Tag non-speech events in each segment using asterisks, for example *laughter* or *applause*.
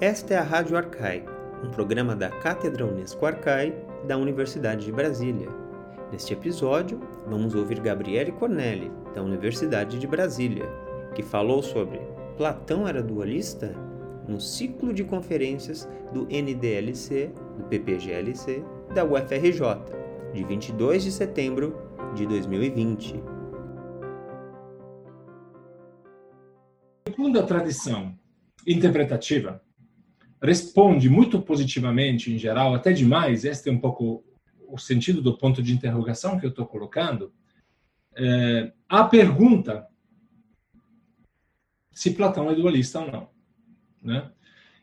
Esta é a Rádio Arcai, um programa da Cátedra Unesco Arcai da Universidade de Brasília. Neste episódio, vamos ouvir Gabriele Cornelli, da Universidade de Brasília, que falou sobre Platão era dualista? no ciclo de conferências do NDLC, do PPGLC, da UFRJ, de 22 de setembro de 2020. Segundo a tradição interpretativa, responde muito positivamente, em geral, até demais, este é um pouco o sentido do ponto de interrogação que eu estou colocando, é, a pergunta se Platão é dualista ou não. Né?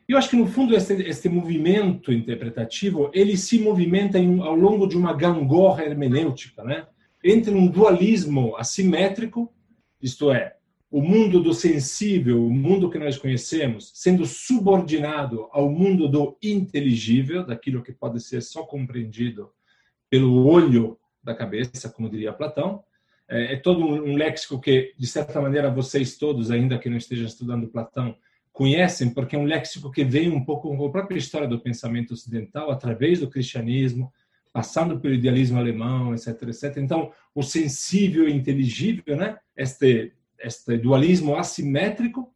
Eu acho que, no fundo, este, este movimento interpretativo ele se movimenta em, ao longo de uma gangorra hermenêutica, né? entre um dualismo assimétrico, isto é, o mundo do sensível, o mundo que nós conhecemos, sendo subordinado ao mundo do inteligível, daquilo que pode ser só compreendido pelo olho da cabeça, como diria Platão. É, é todo um léxico que, de certa maneira, vocês todos, ainda que não estejam estudando Platão, conhecem, porque é um léxico que vem um pouco com a própria história do pensamento ocidental, através do cristianismo, passando pelo idealismo alemão, etc, etc. Então, o sensível e inteligível, né? Este, este dualismo assimétrico,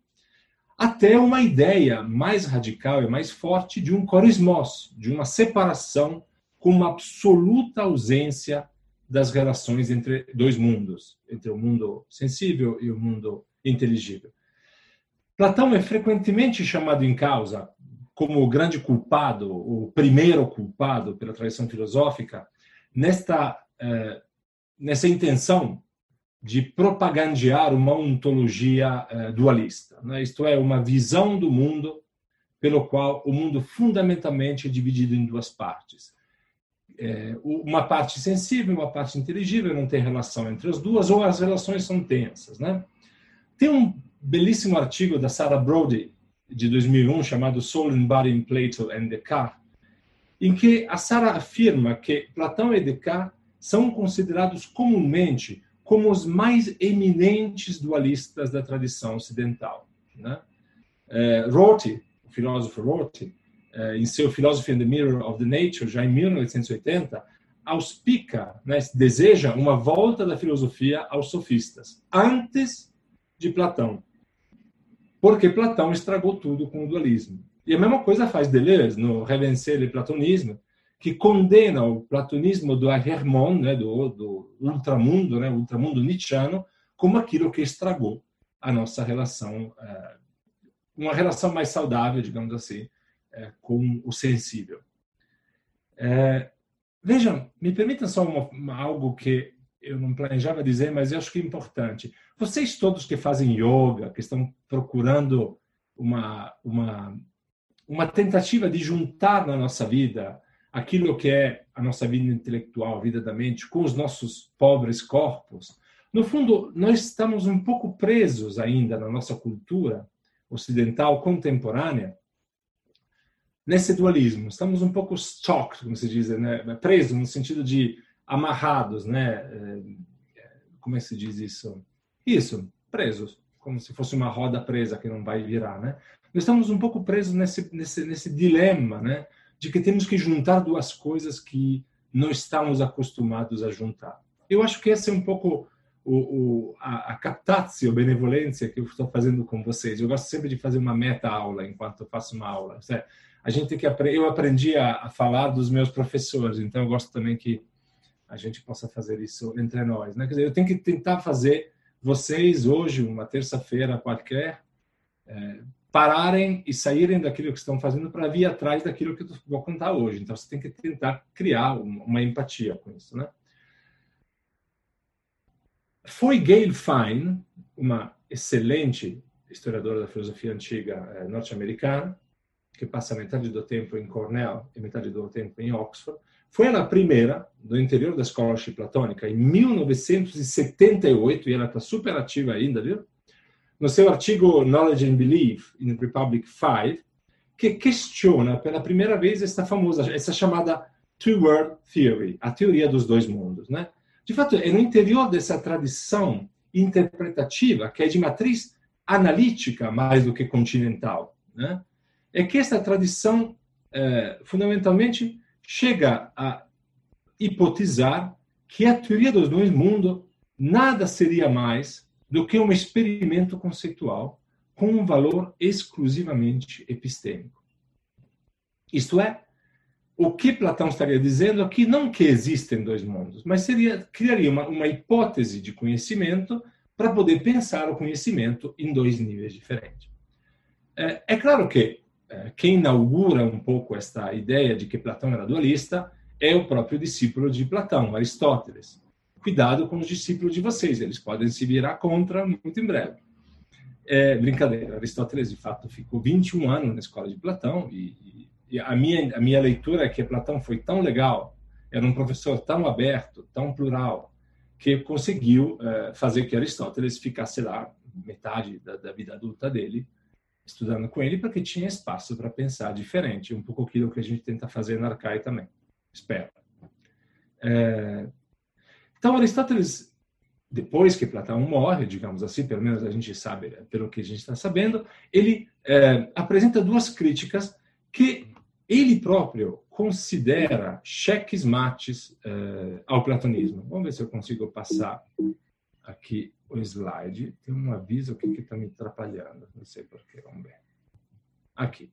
até uma ideia mais radical e mais forte de um corismos, de uma separação com uma absoluta ausência das relações entre dois mundos, entre o mundo sensível e o mundo inteligível. Platão é frequentemente chamado em causa como o grande culpado, o primeiro culpado pela tradição filosófica, nesta, eh, nessa intenção de propagandear uma ontologia eh, dualista, né? isto é, uma visão do mundo pelo qual o mundo fundamentalmente é dividido em duas partes. É, uma parte sensível, uma parte inteligível, não tem relação entre as duas, ou as relações são tensas. Né? Tem um belíssimo artigo da Sarah Brody, de 2001, chamado Soul and Body in Plato and Descartes, em que a Sarah afirma que Platão e Descartes são considerados comumente como os mais eminentes dualistas da tradição ocidental. Né? É, Rorty, o filósofo Rorty, é, em seu Philosophy and the Mirror of the Nature, já em 1980, auspica, né, deseja uma volta da filosofia aos sofistas, antes de Platão porque Platão estragou tudo com o dualismo. E a mesma coisa faz Deleuze no Revencer le Platonisme, que condena o platonismo do Hermon, né, do, do ultramundo, né, ultramundo nietzschiano, como aquilo que estragou a nossa relação, é, uma relação mais saudável, digamos assim, é, com o sensível. É, vejam, me permitam só uma, uma, algo que eu não planejava dizer, mas eu acho que é importante. Vocês todos que fazem yoga, que estão procurando uma, uma, uma tentativa de juntar na nossa vida aquilo que é a nossa vida intelectual, a vida da mente, com os nossos pobres corpos, no fundo, nós estamos um pouco presos ainda na nossa cultura ocidental contemporânea nesse dualismo. Estamos um pouco stuck, como se diz, né? presos no sentido de amarrados, né? É, como é se diz isso? Isso, presos, como se fosse uma roda presa que não vai virar, né? Nós estamos um pouco presos nesse, nesse, nesse dilema, né? De que temos que juntar duas coisas que não estamos acostumados a juntar. Eu acho que esse é um pouco o, o, a, a captatio, benevolência que eu estou fazendo com vocês. Eu gosto sempre de fazer uma meta-aula enquanto faço uma aula. A gente que eu aprendi a, a falar dos meus professores, então eu gosto também que a gente possa fazer isso entre nós. Né? Quer dizer, eu tenho que tentar fazer vocês hoje, uma terça-feira qualquer, é, pararem e saírem daquilo que estão fazendo para vir atrás daquilo que eu vou contar hoje. Então, você tem que tentar criar uma empatia com isso. Né? Foi Gail Fine, uma excelente historiadora da filosofia antiga é, norte-americana, que passa metade do tempo em Cornell e metade do tempo em Oxford, foi ela a primeira do interior da scholarship platônica em 1978 e ela está super ativa ainda, viu? No seu artigo Knowledge and Belief in Republic 5, que questiona pela primeira vez essa famosa, essa chamada two-world theory, a teoria dos dois mundos, né? De fato, é no interior dessa tradição interpretativa que é de matriz analítica mais do que continental, né? é que esta tradição, eh, fundamentalmente, chega a hipotizar que a teoria dos dois mundos nada seria mais do que um experimento conceitual com um valor exclusivamente epistêmico. Isto é, o que Platão estaria dizendo aqui não que existem dois mundos, mas seria criaria uma, uma hipótese de conhecimento para poder pensar o conhecimento em dois níveis diferentes. É, é claro que é, quem inaugura um pouco esta ideia de que Platão era dualista é o próprio discípulo de Platão, Aristóteles. Cuidado com os discípulos de vocês, eles podem se virar contra muito em breve. É, brincadeira, Aristóteles de fato ficou 21 anos na escola de Platão e, e a, minha, a minha leitura é que Platão foi tão legal, era um professor tão aberto, tão plural, que conseguiu é, fazer que Aristóteles ficasse lá metade da, da vida adulta dele estudando com ele porque tinha espaço para pensar diferente, um pouco aquilo que a gente tenta fazer na Arcai também. Espero. É... Então, Aristóteles, depois que Platão morre, digamos assim, pelo menos a gente sabe, pelo que a gente está sabendo, ele é, apresenta duas críticas que ele próprio considera cheques mates é, ao platonismo. Vamos ver se eu consigo passar aqui o slide. Tem um aviso aqui que está me atrapalhando. Não sei porquê. Vamos ver. Aqui.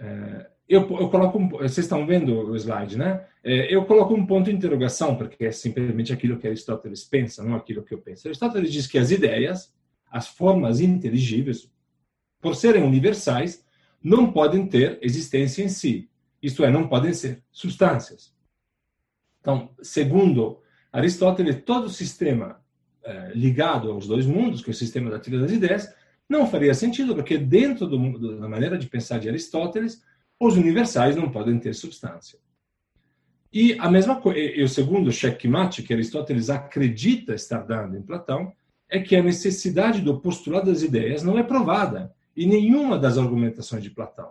É, eu, eu, coloco um, vocês estão vendo o slide, né? É, eu coloco um ponto de interrogação porque é simplesmente aquilo que Aristóteles pensa, não aquilo que eu penso. Aristóteles diz que as ideias, as formas inteligíveis, por serem universais, não podem ter existência em si. Isto é, não podem ser substâncias. Então, segundo Aristóteles, todo sistema é, ligado aos dois mundos, que é o sistema da teoria das ideias, não faria sentido, porque dentro do, da maneira de pensar de Aristóteles, os universais não podem ter substância. E a mesma coisa, e o segundo checkmate que Aristóteles acredita estar dando em Platão é que a necessidade do postulado das ideias não é provada em nenhuma das argumentações de Platão.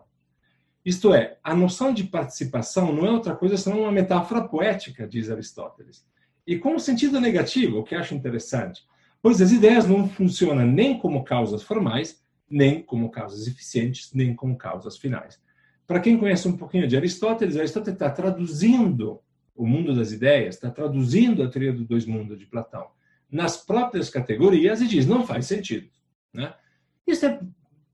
Isto é, a noção de participação não é outra coisa senão uma metáfora poética, diz Aristóteles e com um sentido negativo, o que acho interessante, pois as ideias não funcionam nem como causas formais, nem como causas eficientes, nem como causas finais. Para quem conhece um pouquinho de Aristóteles, Aristóteles está traduzindo o mundo das ideias, está traduzindo a teoria dos dois mundos de Platão nas próprias categorias e diz não faz sentido, né? Isso é,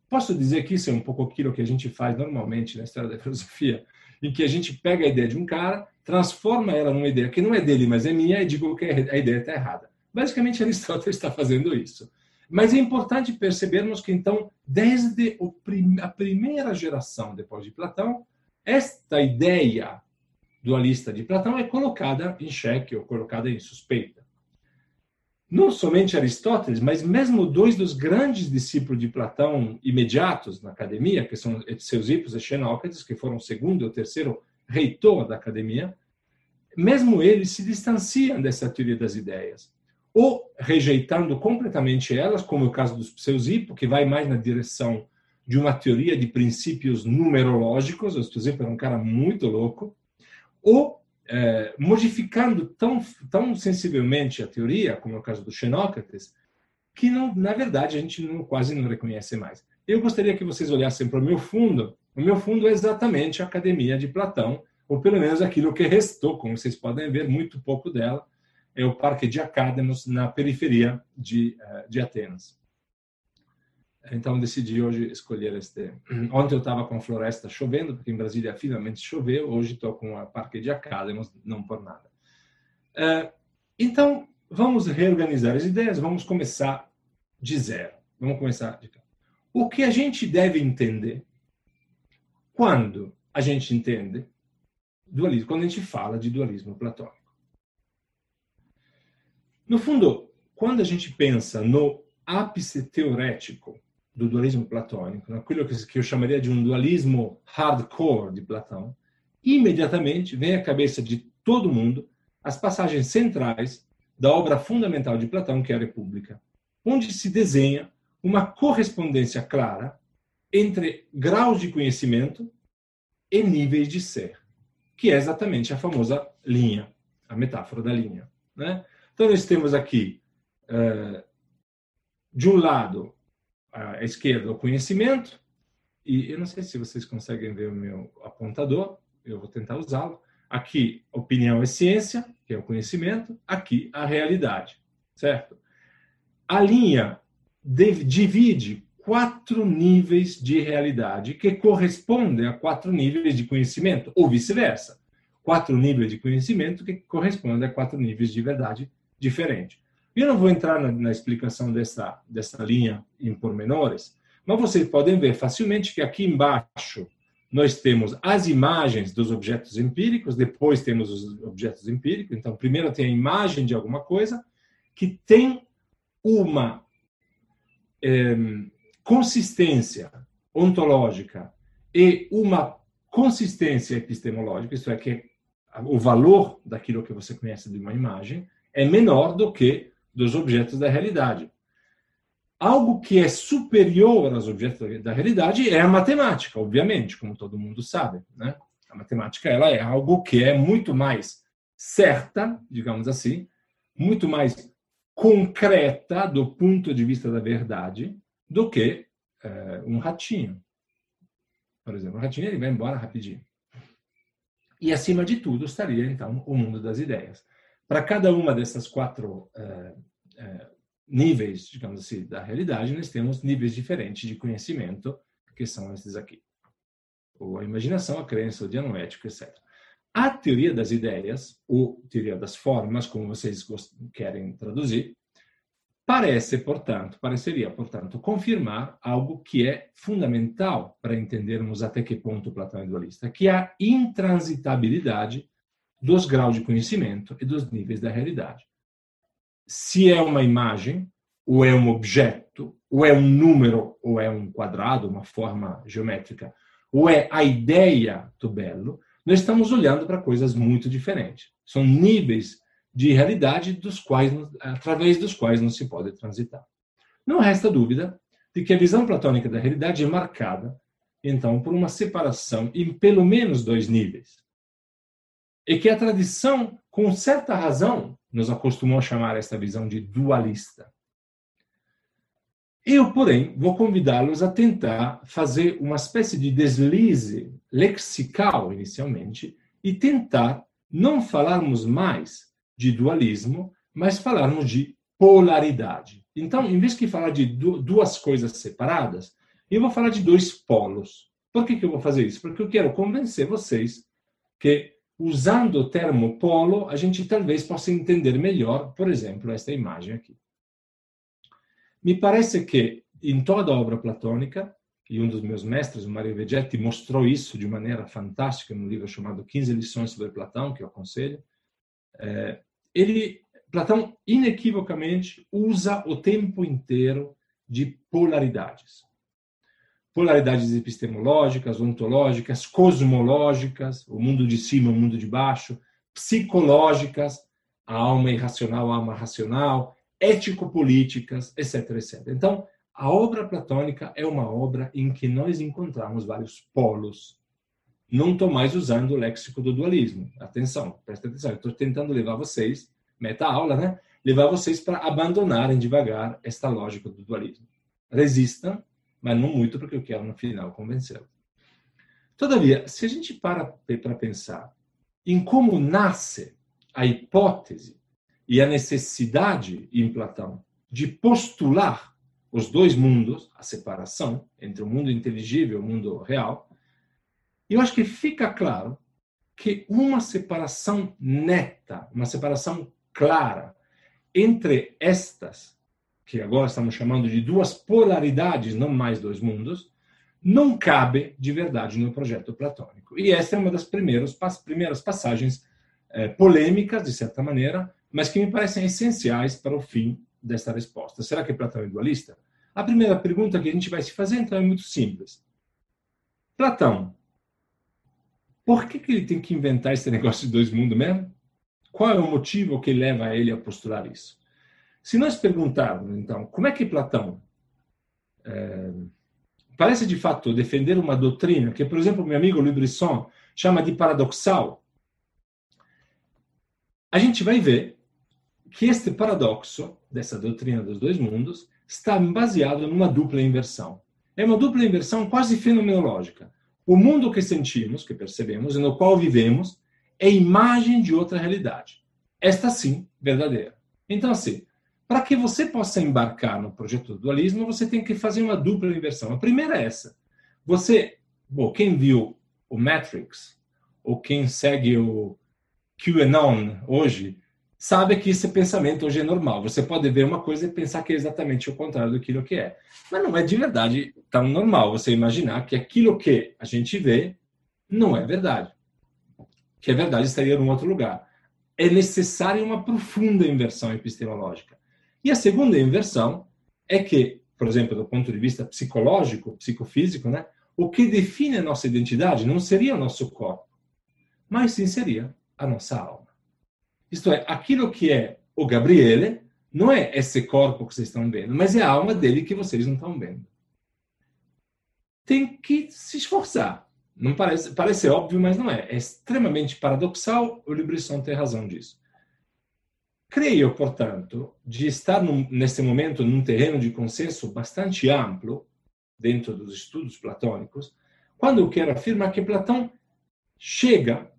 posso dizer que isso é um pouco aquilo que a gente faz normalmente na história da filosofia, em que a gente pega a ideia de um cara, transforma ela numa ideia que não é dele, mas é minha, e digo que a ideia está errada. Basicamente, *laughs* Aristóteles está fazendo isso. Mas é importante percebermos que, então, desde a primeira geração depois de Platão, esta ideia dualista de Platão é colocada em xeque ou colocada em suspeita. Não somente Aristóteles, mas mesmo dois dos grandes discípulos de Platão imediatos na academia, que são Eusípios e Xenócrates, que foram o segundo e o terceiro reitor da academia, mesmo eles se distanciam dessa teoria das ideias, ou rejeitando completamente elas, como é o caso dos Pseusipo, que vai mais na direção de uma teoria de princípios numerológicos, o Pseusipo era um cara muito louco, ou é, modificando tão, tão sensivelmente a teoria, como é o caso do Xenócrates, que não, na verdade a gente não, quase não reconhece mais. Eu gostaria que vocês olhassem para o meu fundo, o meu fundo é exatamente a Academia de Platão, ou pelo menos aquilo que restou, como vocês podem ver, muito pouco dela, é o Parque de Academos, na periferia de, eh, de Atenas. Então decidi hoje escolher este. Ontem eu estava com a floresta chovendo, porque em Brasília finalmente choveu. Hoje estou com a Parque de Academos, não por nada. Eh, então vamos reorganizar as ideias. Vamos começar de zero. Vamos começar de cá. O que a gente deve entender quando a gente entende dualismo, quando a gente fala de dualismo platônico. No fundo, quando a gente pensa no ápice teorético do dualismo platônico, naquilo que eu chamaria de um dualismo hardcore de Platão, imediatamente vem à cabeça de todo mundo as passagens centrais da obra fundamental de Platão, que é a República, onde se desenha uma correspondência clara entre graus de conhecimento e níveis de ser, que é exatamente a famosa linha, a metáfora da linha. Né? Então, nós temos aqui, uh, de um lado, à esquerda, o conhecimento, e eu não sei se vocês conseguem ver o meu apontador, eu vou tentar usá-lo. Aqui, opinião é ciência, que é o conhecimento, aqui, a realidade, certo? A linha divide quatro níveis de realidade que correspondem a quatro níveis de conhecimento, ou vice-versa. Quatro níveis de conhecimento que correspondem a quatro níveis de verdade diferentes. Eu não vou entrar na, na explicação dessa, dessa linha em pormenores, mas vocês podem ver facilmente que aqui embaixo nós temos as imagens dos objetos empíricos, depois temos os objetos empíricos. Então, primeiro tem a imagem de alguma coisa que tem uma é, consistência ontológica e uma consistência epistemológica, isso é, que o valor daquilo que você conhece de uma imagem é menor do que dos objetos da realidade. Algo que é superior aos objetos da realidade é a matemática, obviamente, como todo mundo sabe. Né? A matemática ela é algo que é muito mais certa, digamos assim, muito mais concreta do ponto de vista da verdade do que é, um ratinho. Por exemplo, o ratinho ele vai embora rapidinho. E acima de tudo estaria então o mundo das ideias. Para cada uma dessas quatro é, é, níveis, digamos assim, da realidade, nós temos níveis diferentes de conhecimento, que são esses aqui. Ou a imaginação, a crença, o dianoético, etc. A teoria das ideias, ou teoria das formas, como vocês querem traduzir, parece, portanto, pareceria, portanto, confirmar algo que é fundamental para entendermos até que ponto Platão é dualista, que é a intransitabilidade dos graus de conhecimento e dos níveis da realidade se é uma imagem, ou é um objeto, ou é um número, ou é um quadrado, uma forma geométrica, ou é a ideia do belo, nós estamos olhando para coisas muito diferentes. São níveis de realidade dos quais, através dos quais não se pode transitar. Não resta dúvida de que a visão platônica da realidade é marcada, então, por uma separação em pelo menos dois níveis. E que a tradição, com certa razão, nos acostumou a chamar esta visão de dualista. Eu, porém, vou convidá-los a tentar fazer uma espécie de deslize lexical, inicialmente, e tentar não falarmos mais de dualismo, mas falarmos de polaridade. Então, em vez de falar de duas coisas separadas, eu vou falar de dois polos. Por que, que eu vou fazer isso? Porque eu quero convencer vocês que usando o termo polo, a gente talvez possa entender melhor, por exemplo, esta imagem aqui. Me parece que em toda a obra platônica, e um dos meus mestres, o Mario Vegetti, mostrou isso de maneira fantástica no livro chamado 15 lições sobre Platão, que eu aconselho, é, ele, Platão, inequivocamente, usa o tempo inteiro de polaridades polaridades epistemológicas, ontológicas, cosmológicas, o mundo de cima, o mundo de baixo, psicológicas, a alma irracional, a alma racional, ético-políticas, etc, etc. Então, a obra platônica é uma obra em que nós encontramos vários polos. Não estou mais usando o léxico do dualismo. Atenção, presta atenção. Estou tentando levar vocês, meta-aula, né? Levar vocês para abandonarem devagar esta lógica do dualismo. Resistam, mas não muito porque eu quero no final convencê-lo. Todavia, se a gente para para pensar em como nasce a hipótese e a necessidade em Platão de postular os dois mundos, a separação entre o mundo inteligível e o mundo real, eu acho que fica claro que uma separação neta, uma separação clara entre estas que agora estamos chamando de duas polaridades, não mais dois mundos, não cabe de verdade no projeto platônico. E essa é uma das primeiras, primeiras passagens é, polêmicas, de certa maneira, mas que me parecem essenciais para o fim dessa resposta. Será que Platão é dualista? A primeira pergunta que a gente vai se fazer, então, é muito simples. Platão, por que, que ele tem que inventar esse *laughs* negócio de dois mundos mesmo? Qual é o motivo que leva ele a postular isso? Se nós perguntarmos, então, como é que Platão é, parece de fato defender uma doutrina que, por exemplo, meu amigo Louis Brisson chama de paradoxal, a gente vai ver que este paradoxo dessa doutrina dos dois mundos está baseado numa dupla inversão. É uma dupla inversão quase fenomenológica. O mundo que sentimos, que percebemos e no qual vivemos, é imagem de outra realidade. Esta sim, verdadeira. Então, assim, para que você possa embarcar no projeto do dualismo, você tem que fazer uma dupla inversão. A primeira é essa. Você, bom, quem viu o Matrix, ou quem segue o QAnon hoje, sabe que esse pensamento hoje é normal. Você pode ver uma coisa e pensar que é exatamente o contrário daquilo que é. Mas não é de verdade tão normal você imaginar que aquilo que a gente vê não é verdade. Que a verdade estaria em outro lugar. É necessária uma profunda inversão epistemológica. E a segunda inversão é que, por exemplo, do ponto de vista psicológico, psicofísico, né, o que define a nossa identidade não seria o nosso corpo, mas sim seria a nossa alma. Isto é, aquilo que é o Gabriele não é esse corpo que vocês estão vendo, mas é a alma dele que vocês não estão vendo. Tem que se esforçar. Não parece, parece óbvio, mas não é. É extremamente paradoxal. O Librisson tem razão disso. Creio, portanto, de estar num, nesse momento num terreno de consenso bastante amplo dentro dos estudos platônicos, quando eu quero afirmar que Platão chega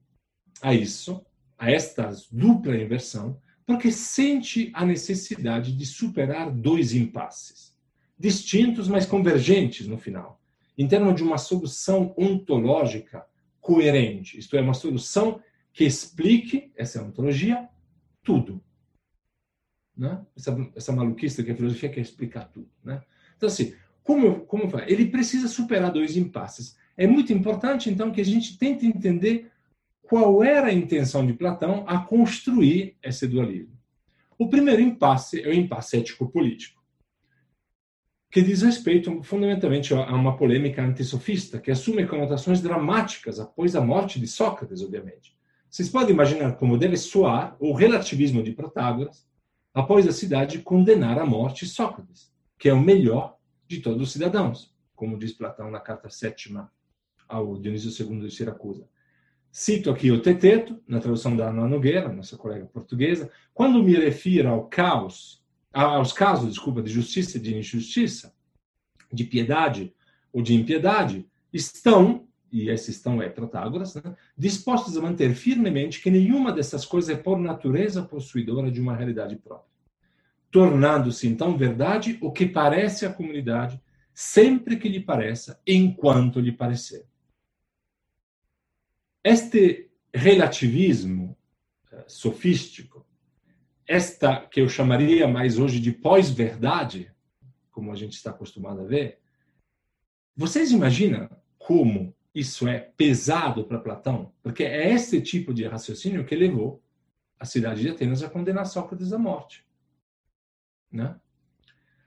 a isso, a esta dupla inversão, porque sente a necessidade de superar dois impasses, distintos, mas convergentes no final, em termos de uma solução ontológica coerente, isto é, uma solução que explique, essa é ontologia, tudo. Né? Essa, essa que a filosofia quer explicar tudo. Né? Então, assim, como, como vai? Ele precisa superar dois impasses. É muito importante, então, que a gente tente entender qual era a intenção de Platão a construir esse dualismo. O primeiro impasse é o impasse ético-político, que diz respeito fundamentalmente a uma polêmica antissofista, que assume conotações dramáticas após a morte de Sócrates, obviamente. Vocês podem imaginar como deve soar o relativismo de Protágoras após a cidade condenar à morte Sócrates, que é o melhor de todos os cidadãos, como diz Platão na carta sétima ao Dionísio II de Siracusa. Cito aqui o Teteto, na tradução da Ana Nogueira, nossa colega portuguesa, quando me refiro ao caos, aos casos, desculpa, de justiça e de injustiça, de piedade ou de impiedade, estão, e esse estão é Protágoras, né, dispostos a manter firmemente que nenhuma dessas coisas é por natureza possuidora de uma realidade própria, tornando-se então verdade o que parece à comunidade, sempre que lhe pareça, enquanto lhe parecer. Este relativismo eh, sofístico, esta que eu chamaria mais hoje de pós-verdade, como a gente está acostumado a ver, vocês imaginam como isso é pesado para Platão? Porque é esse tipo de raciocínio que levou a cidade de Atenas a condenar Sócrates à morte. Né?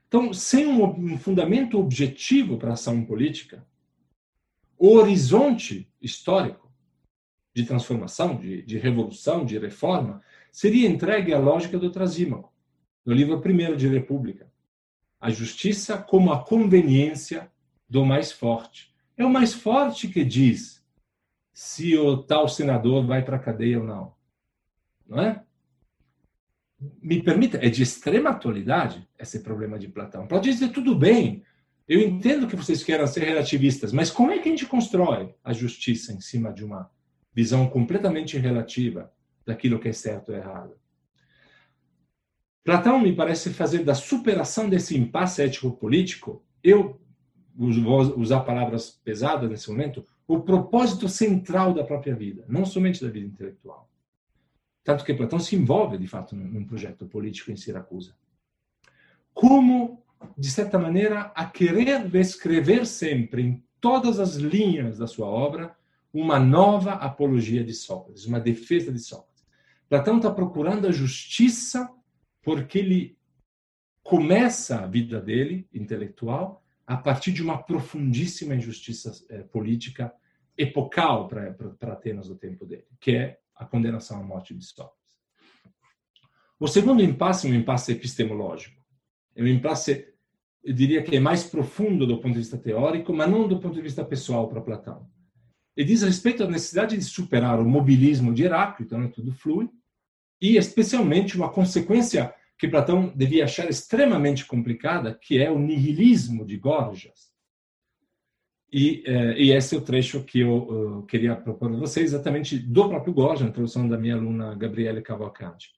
Então, sem um fundamento objetivo para a ação política, o horizonte histórico de transformação, de, de revolução, de reforma, seria entregue à lógica do Trasímaco, no livro primeiro de República. A justiça como a conveniência do mais forte. É o mais forte que diz se o tal senador vai para a cadeia ou não. Não é? Me permita, é de extrema atualidade esse problema de Platão. Pode dizer tudo bem, eu entendo que vocês queiram ser relativistas, mas como é que a gente constrói a justiça em cima de uma visão completamente relativa daquilo que é certo ou errado. Platão me parece fazer da superação desse impasse ético-político, eu usar palavras pesadas nesse momento, o propósito central da própria vida, não somente da vida intelectual. Tanto que Platão se envolve, de fato, num projeto político em Siracusa. Como, de certa maneira, a querer descrever sempre, em todas as linhas da sua obra, uma nova apologia de Sócrates, uma defesa de Sócrates. Platão está procurando a justiça porque ele começa a vida dele, intelectual, a partir de uma profundíssima injustiça eh, política epocal para Atenas do tempo dele, que é a condenação à morte de Sócrates. O segundo impasse é um impasse epistemológico. É um impasse, eu diria que é mais profundo do ponto de vista teórico, mas não do ponto de vista pessoal para Platão. Ele diz respeito à necessidade de superar o mobilismo de Heráclito, então tudo flui, e especialmente uma consequência que Platão devia achar extremamente complicada, que é o nihilismo de Gorgias. E, e, esse é o trecho que eu, queria propor a vocês, exatamente do próprio Gorgias, na introdução da minha aluna Gabriele Cavalcanti,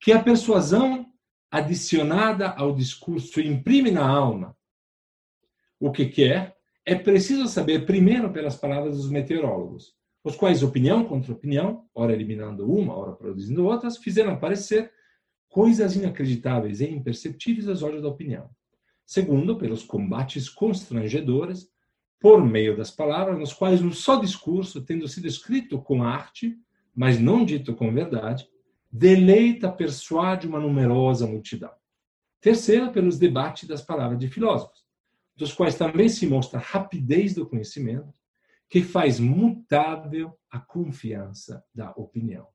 que a persuasão adicionada ao discurso imprime na alma o que quer, é preciso saber primeiro pelas palavras dos meteorólogos, os quais, opinião contra opinião, ora eliminando uma, ora produzindo outras, fizeram aparecer coisas inacreditáveis e imperceptíveis aos olhos da opinião. Segundo, pelos combates constrangedores, por meio das palavras, nos quais um só discurso, tendo sido escrito com arte, mas não dito com verdade, deleita, persuade uma numerosa multidão. Terceiro, pelos debates das palavras de filósofos, dos quais também se mostra a rapidez do conhecimento, que faz mutável a confiança da opinião.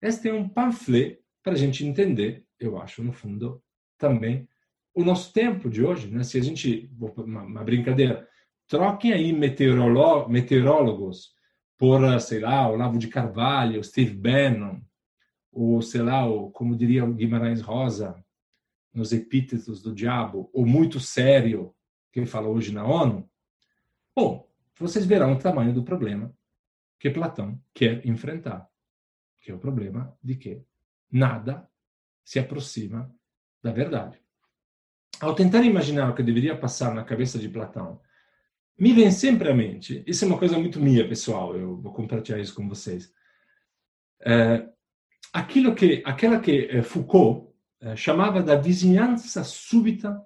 Este é um panfleto para a gente entender, eu acho, no fundo, também o nosso tempo de hoje. Né? Se a gente, uma, uma brincadeira, troquem aí meteorólogos por, sei lá, Olavo de Carvalho, Steve Bannon, ou sei lá, ou, como diria o Guimarães Rosa, nos epítetos do diabo, ou muito sério, que ele fala hoje na ONU, bom, vocês verão o tamanho do problema que Platão quer enfrentar, que é o problema de que nada se aproxima da verdade. Ao tentar imaginar o que deveria passar na cabeça de Platão, me vem sempre à mente, isso é uma coisa muito minha, pessoal, eu vou compartilhar isso com vocês. É, aquilo que, aquela que eh, Foucault é, chamava da vizinhança súbita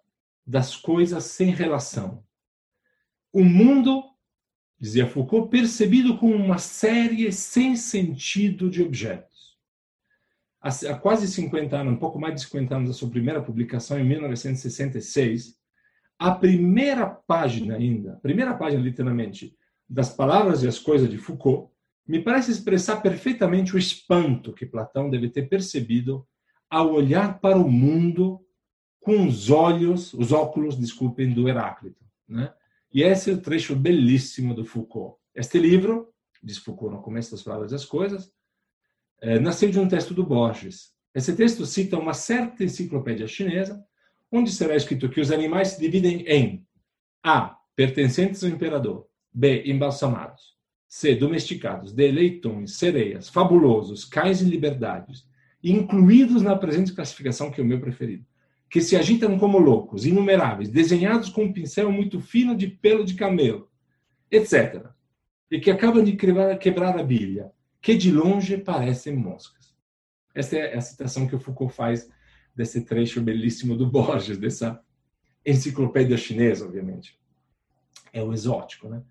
das coisas sem relação. O mundo, dizia Foucault, percebido como uma série sem sentido de objetos. Há quase 50 anos, um pouco mais de 50 anos da sua primeira publicação, em 1966, a primeira página ainda, primeira página literalmente, das palavras e as coisas de Foucault, me parece expressar perfeitamente o espanto que Platão deve ter percebido ao olhar para o mundo com os olhos, os óculos, desculpem, do Heráclito. Né? E esse é o trecho belíssimo do Foucault. Este livro, diz Foucault no começo das palavras das coisas, é, nasceu de um texto do Borges. Esse texto cita uma certa enciclopédia chinesa, onde será escrito que os animais se dividem em A. Pertencentes ao imperador. B. Embalsamados. C. Domesticados. D. Leitões, sereias, fabulosos, cães em liberdades, incluídos na presente classificação, que é o meu preferido que se agitam como loucos, inumeráveis, desenhados com um pincel muito fino de pelo de camelo, etc. E que acabam de quebrar, quebrar a bilha, que de longe parecem moscas. Essa é a citação que o Foucault faz desse trecho belíssimo do Borges, dessa enciclopédia chinesa, obviamente. É o exótico, né?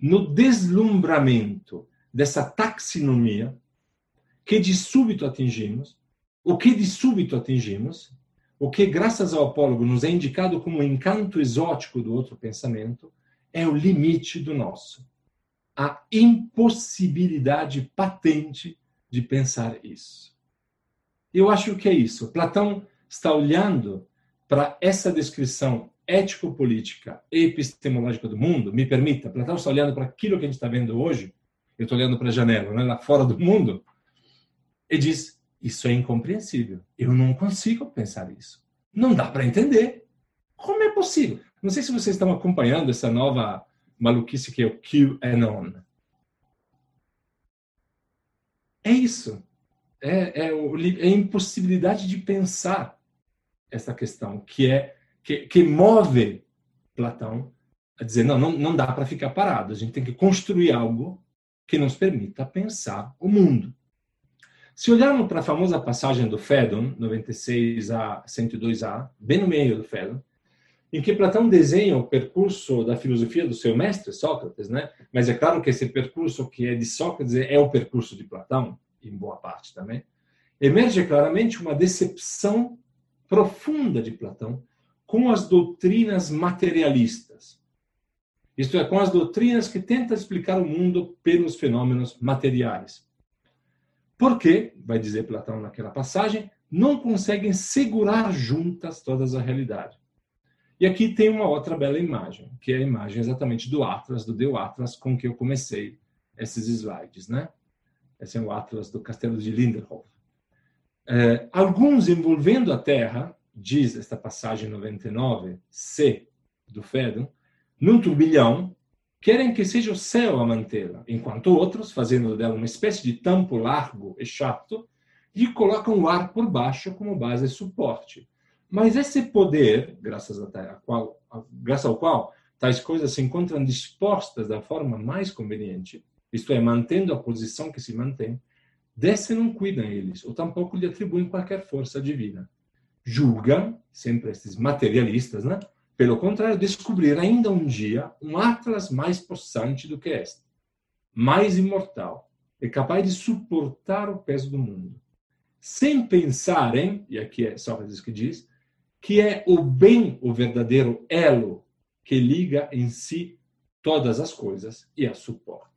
No deslumbramento dessa taxonomia que de súbito atingimos, o que de súbito atingimos o que, graças ao apólogo, nos é indicado como encanto exótico do outro pensamento é o limite do nosso. A impossibilidade patente de pensar isso. Eu acho que é isso. Platão está olhando para essa descrição ético-política e epistemológica do mundo. Me permita, Platão está olhando para aquilo que a gente está vendo hoje. Eu estou olhando para a janela, né, lá fora do mundo, e diz: isso é incompreensível. Eu não consigo pensar isso. Não dá para entender. Como é possível? Não sei se vocês estão acompanhando essa nova maluquice que é o QAnon. É isso. É, é, é a impossibilidade de pensar essa questão, que é que, que move Platão a dizer: não, não, não dá para ficar parado, a gente tem que construir algo que nos permita pensar o mundo. Se olharmos para a famosa passagem do Fédon, 96 a 102a, bem no meio do Fédon, em que Platão desenha o percurso da filosofia do seu mestre, Sócrates, né? Mas é claro que esse percurso que é de Sócrates é o percurso de Platão, em boa parte também. Emerge claramente uma decepção profunda de Platão com as doutrinas materialistas. Isto é, com as doutrinas que tentam explicar o mundo pelos fenômenos materiais. Porque, vai dizer Platão naquela passagem, não conseguem segurar juntas todas a realidade. E aqui tem uma outra bela imagem, que é a imagem exatamente do Atlas, do Deu Atlas, com que eu comecei esses slides, né? Esse é o Atlas do Castelo de Lindenhof. É, alguns envolvendo a Terra, diz esta passagem 99, C do Fédon, num turbilhão, querem que seja o céu a mantê-la, enquanto outros, fazendo dela uma espécie de tampo largo e chato, lhe colocam o ar por baixo como base de suporte. Mas esse poder, graças, a qual, graças ao qual tais coisas se encontram dispostas da forma mais conveniente, isto é, mantendo a posição que se mantém, desse não cuidam eles, ou tampouco lhe atribuem qualquer força divina. Julgam, sempre esses materialistas, né? Pelo contrário, descobrir ainda um dia um Atlas mais possante do que este, mais imortal, e capaz de suportar o peso do mundo, sem pensarem, e aqui é Sócrates que diz, que é o bem o verdadeiro elo que liga em si todas as coisas e as suporta.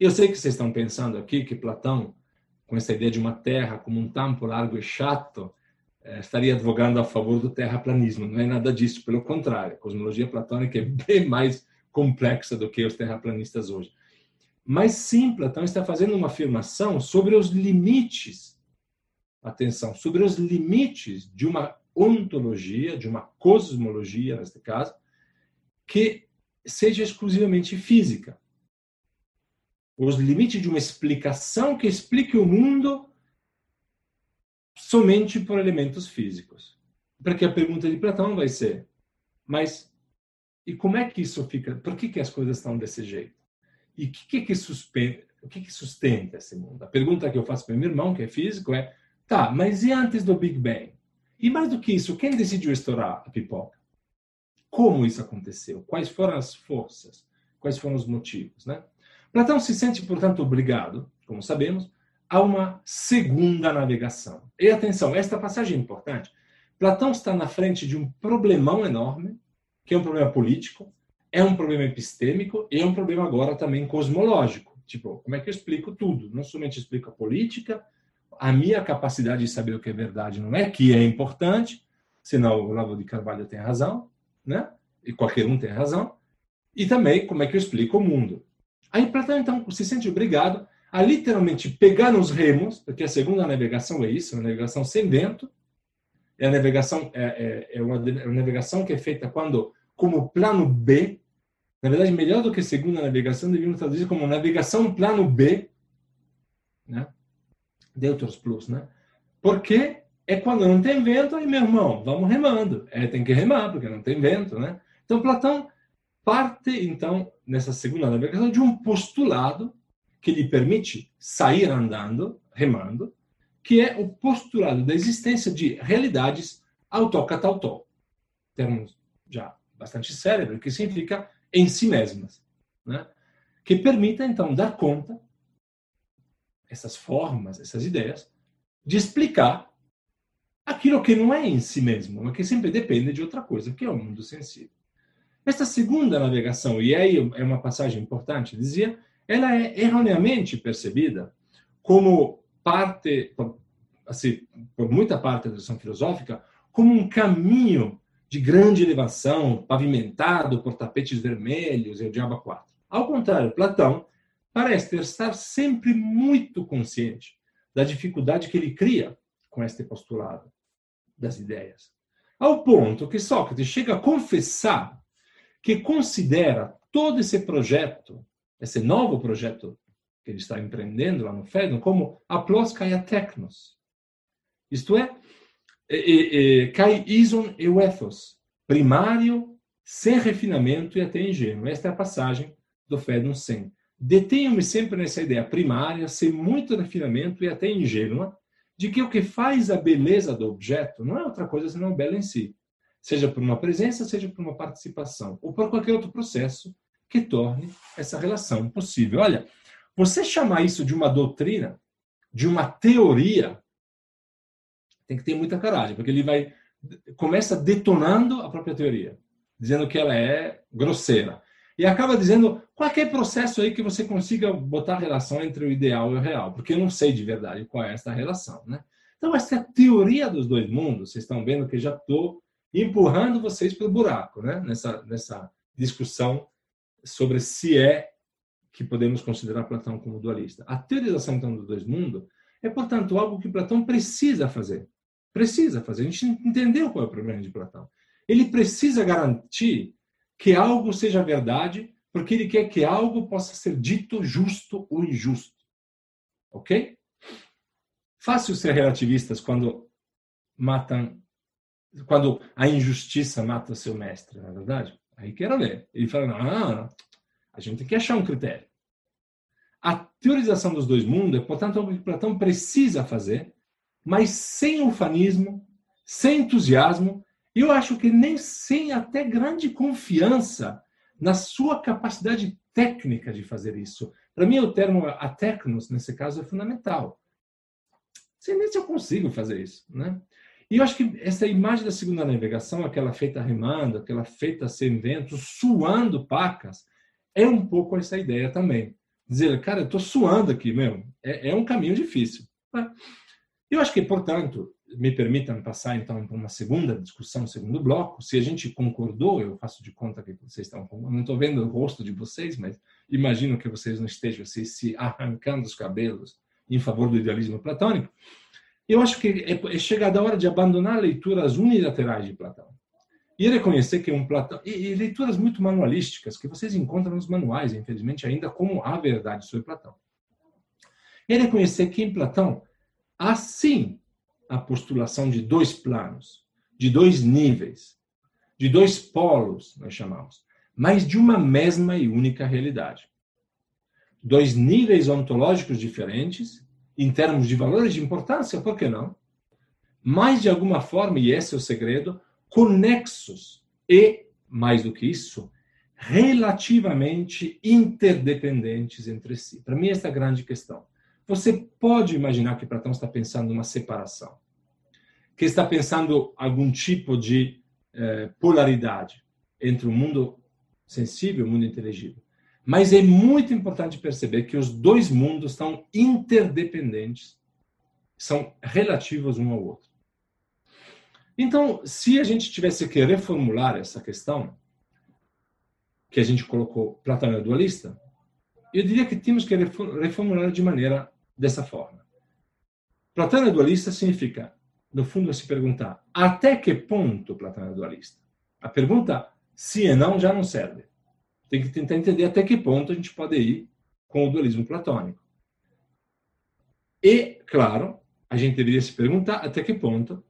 Eu sei que vocês estão pensando aqui que Platão, com essa ideia de uma terra como um tampo largo e chato, é, estaria advogando a favor do terraplanismo. Não é nada disso, pelo contrário. A cosmologia platônica é *laughs* bem mais complexa do que os terraplanistas hoje. Mas sim, Platão está fazendo uma afirmação sobre os limites, atenção, sobre os limites de uma ontologia, de uma cosmologia, neste caso, que seja exclusivamente física. Os limites de uma explicação que explique o mundo somente por elementos físicos. Porque a pergunta de Platão vai ser: mas e como é que isso fica? Por que, que as coisas estão desse jeito? E que, que, que, o que, que sustenta esse mundo? A pergunta que eu faço para meu irmão, que é físico, é: tá, mas e antes do Big Bang? E mais do que isso, quem decidiu estourar a pipoca? Como isso aconteceu? Quais foram as forças? Quais foram os motivos? Né? Platão se sente, portanto, obrigado, como sabemos, a uma segunda navegação. E atenção, esta passagem é importante. Platão está na frente de um problemão enorme, que é um problema político, é um problema epistêmico e é um problema agora também cosmológico. Tipo, como é que eu explico tudo? Não somente explico a política, a minha capacidade de saber o que é verdade não é, que é importante, senão o Lavo de Carvalho tem razão, né? E qualquer um tem razão. E também como é que eu explico o mundo. Aí Platão, então, se sente obrigado a literalmente pegar nos remos, porque a segunda navegação é isso, uma navegação sem vento, é a navegação é, é, é, uma, é uma navegação que é feita quando como plano B, na verdade melhor do que segunda navegação devíamos traduzir como navegação plano B, né? Deutros plus, né? Porque é quando não tem vento, aí meu irmão, vamos remando, é tem que remar porque não tem vento, né? Então Platão parte então nessa segunda navegação de um postulado que lhe permite sair andando, remando, que é o postulado da existência de realidades autocatautó. Termos já bastante cérebro, que significa em si mesmas. Né? Que permita, então, dar conta, essas formas, essas ideias, de explicar aquilo que não é em si mesmo, mas que sempre depende de outra coisa, que é o mundo sensível. Esta segunda navegação, e aí é uma passagem importante, dizia ela é erroneamente percebida como parte, assim, por muita parte da tradição filosófica, como um caminho de grande elevação, pavimentado por tapetes vermelhos e o diabo quatro. Ao contrário, Platão parece estar sempre muito consciente da dificuldade que ele cria com este postulado das ideias. Ao ponto que Sócrates chega a confessar que considera todo esse projeto esse novo projeto que ele está empreendendo lá no Fedon como aplos kai technos. Isto é, kai ison e ethos, primário, sem refinamento e até ingênuo. Esta é a passagem do Fedon 100. Detenho-me sempre nessa ideia primária, sem muito refinamento e até ingênua, de que o que faz a beleza do objeto não é outra coisa senão bela em si, seja por uma presença, seja por uma participação, ou por qualquer outro processo que torne essa relação possível. Olha, você chamar isso de uma doutrina, de uma teoria, tem que ter muita coragem, porque ele vai começa detonando a própria teoria, dizendo que ela é grosseira. E acaba dizendo qualquer processo aí que você consiga botar relação entre o ideal e o real, porque eu não sei de verdade qual é essa relação, né? Então, essa é a teoria dos dois mundos. Vocês estão vendo que já estou empurrando vocês para o buraco, né? Nessa, nessa discussão sobre se é que podemos considerar Platão como dualista. A teorização então dos dois mundos é, portanto, algo que Platão precisa fazer. Precisa fazer. A gente entendeu qual é o problema de Platão. Ele precisa garantir que algo seja verdade, porque ele quer que algo possa ser dito justo ou injusto. Ok? Fácil ser relativistas quando matam, quando a injustiça mata seu mestre, na é verdade? Aí quero ver. Ele fala, não, a gente tem que achar um critério. A teorização dos dois mundos é, portanto, algo que Platão precisa fazer, mas sem ufanismo, sem entusiasmo, e eu acho que nem sem até grande confiança na sua capacidade técnica de fazer isso. Para mim, o termo atecnos, nesse caso, é fundamental. Sei nem se eu consigo fazer isso. Né? E eu acho que essa imagem da segunda navegação, aquela feita remando, aquela feita sem vento, suando pacas, é um pouco essa ideia também. Dizer, cara, eu estou suando aqui mesmo. É, é um caminho difícil. Né? Eu acho que, portanto, me permitam passar então para uma segunda discussão, segundo bloco. Se a gente concordou, eu faço de conta que vocês estão. Não estou vendo o rosto de vocês, mas imagino que vocês não estejam se arrancando os cabelos em favor do idealismo platônico. Eu acho que é, é chegada a hora de abandonar leituras unilaterais de Platão e reconhecer que um Platão e, e leituras muito manualísticas que vocês encontram nos manuais, infelizmente ainda como a verdade sobre Platão. E reconhecer que em Platão há sim a postulação de dois planos, de dois níveis, de dois polos, nós chamamos, mas de uma mesma e única realidade. Dois níveis ontológicos diferentes, em termos de valores de importância, por que não? Mas, de alguma forma, e esse é o segredo, conexos e, mais do que isso, relativamente interdependentes entre si. Para mim, essa é a grande questão. Você pode imaginar que Platão está pensando numa separação, que está pensando algum tipo de eh, polaridade entre o mundo sensível e o mundo inteligível. Mas é muito importante perceber que os dois mundos estão interdependentes, são relativos um ao outro. Então, se a gente tivesse que reformular essa questão, que a gente colocou Platão é dualista, eu diria que temos que reformular de maneira dessa forma. Platão é dualista significa, no fundo, se perguntar até que ponto Platão é dualista. A pergunta sim e não já não serve. Tem que tentar entender até que ponto a gente pode ir com o dualismo platônico. E, claro, a gente deveria se perguntar até que ponto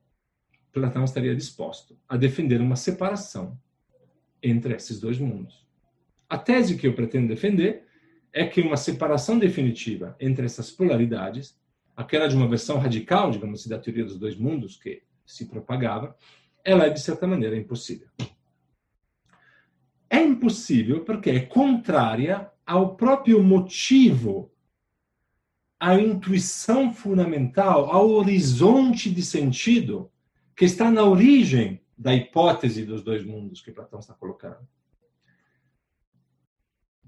Platão estaria disposto a defender uma separação entre esses dois mundos. A tese que eu pretendo defender é que uma separação definitiva entre essas polaridades, aquela de uma versão radical, digamos assim, da teoria dos dois mundos que se propagava, ela é de certa maneira impossível. É impossível porque é contrária ao próprio motivo, à intuição fundamental, ao horizonte de sentido que está na origem da hipótese dos dois mundos que Platão está colocando.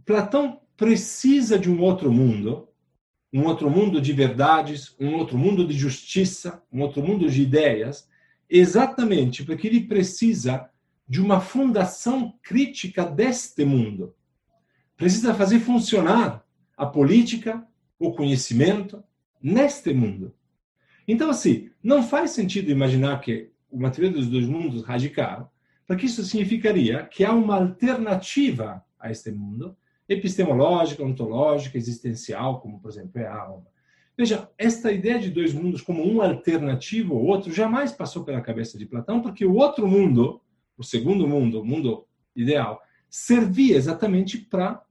Platão precisa de um outro mundo, um outro mundo de verdades, um outro mundo de justiça, um outro mundo de ideias, exatamente porque ele precisa de uma fundação crítica deste mundo. Precisa fazer funcionar a política, o conhecimento neste mundo. Então, assim, não faz sentido imaginar que uma teoria dos dois mundos radical, porque isso significaria que há uma alternativa a este mundo, epistemológica, ontológica, existencial, como, por exemplo, é a alma. Veja, esta ideia de dois mundos como um alternativo ao outro jamais passou pela cabeça de Platão, porque o outro mundo, o segundo mundo, o mundo ideal, servia exatamente para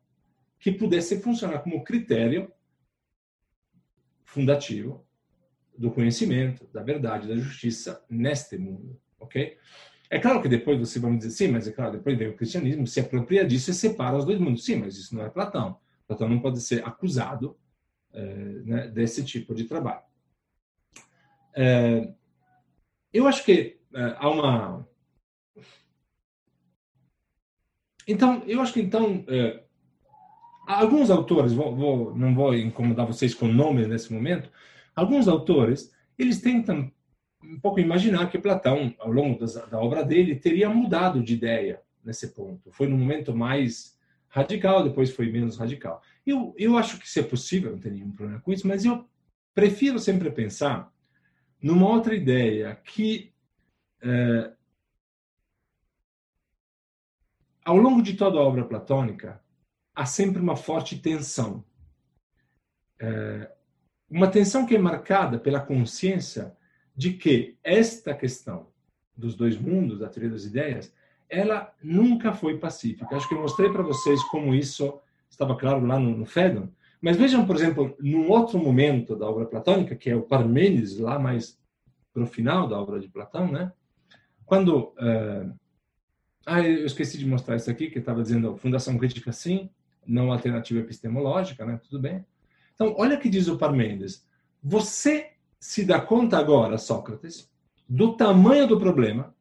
que pudesse funcionar como critério fundativo do conhecimento, da verdade, da justiça neste mundo, ok? É claro que depois você vai me dizer, sim, mas é claro, depois vem o cristianismo, se apropria disso e separa os dois mundos. Sim, mas isso não é Platão. Platão não pode ser acusado é, né, desse tipo de trabalho. É, eu acho que é, há uma. Então, eu acho que então alguns autores, vou, vou, não vou incomodar vocês com nomes nesse momento, Alguns autores, eles tentam um pouco imaginar que Platão, ao longo da obra dele, teria mudado de ideia nesse ponto. Foi no momento mais radical, depois foi menos radical. Eu, eu acho que isso é possível, não tem nenhum problema com isso, mas eu prefiro sempre pensar numa outra ideia que é, ao longo de toda a obra platônica, há sempre uma forte tensão. É, uma tensão que é marcada pela consciência de que esta questão dos dois mundos, da teoria das ideias, ela nunca foi pacífica. Acho que eu mostrei para vocês como isso estava claro lá no, no Fedon. Mas vejam, por exemplo, num outro momento da obra platônica, que é o Parmênides, lá mais para o final da obra de Platão, né? Quando uh, ah, eu esqueci de mostrar isso aqui, que estava dizendo fundação crítica sim, não alternativa epistemológica, né? Tudo bem. Então, olha o que diz o Parmênides. Você se dá conta agora, Sócrates, do tamanho do problema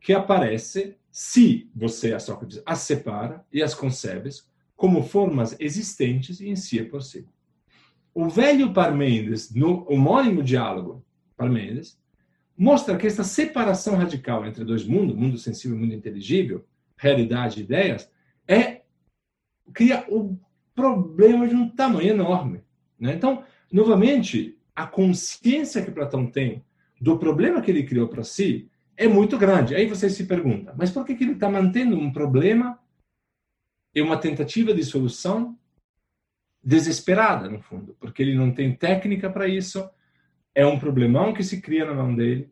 que aparece se você, a Sócrates, as separa e as concebe como formas existentes em si por si. O velho Parmênides, no homônimo diálogo Parmênides, mostra que essa separação radical entre dois mundos, mundo sensível e mundo inteligível, realidade e ideias, é cria um problema de um tamanho enorme. Né? Então, novamente, a consciência que Platão tem do problema que ele criou para si é muito grande. Aí você se pergunta, mas por que, que ele está mantendo um problema e uma tentativa de solução desesperada, no fundo? Porque ele não tem técnica para isso, é um problemão que se cria na mão dele,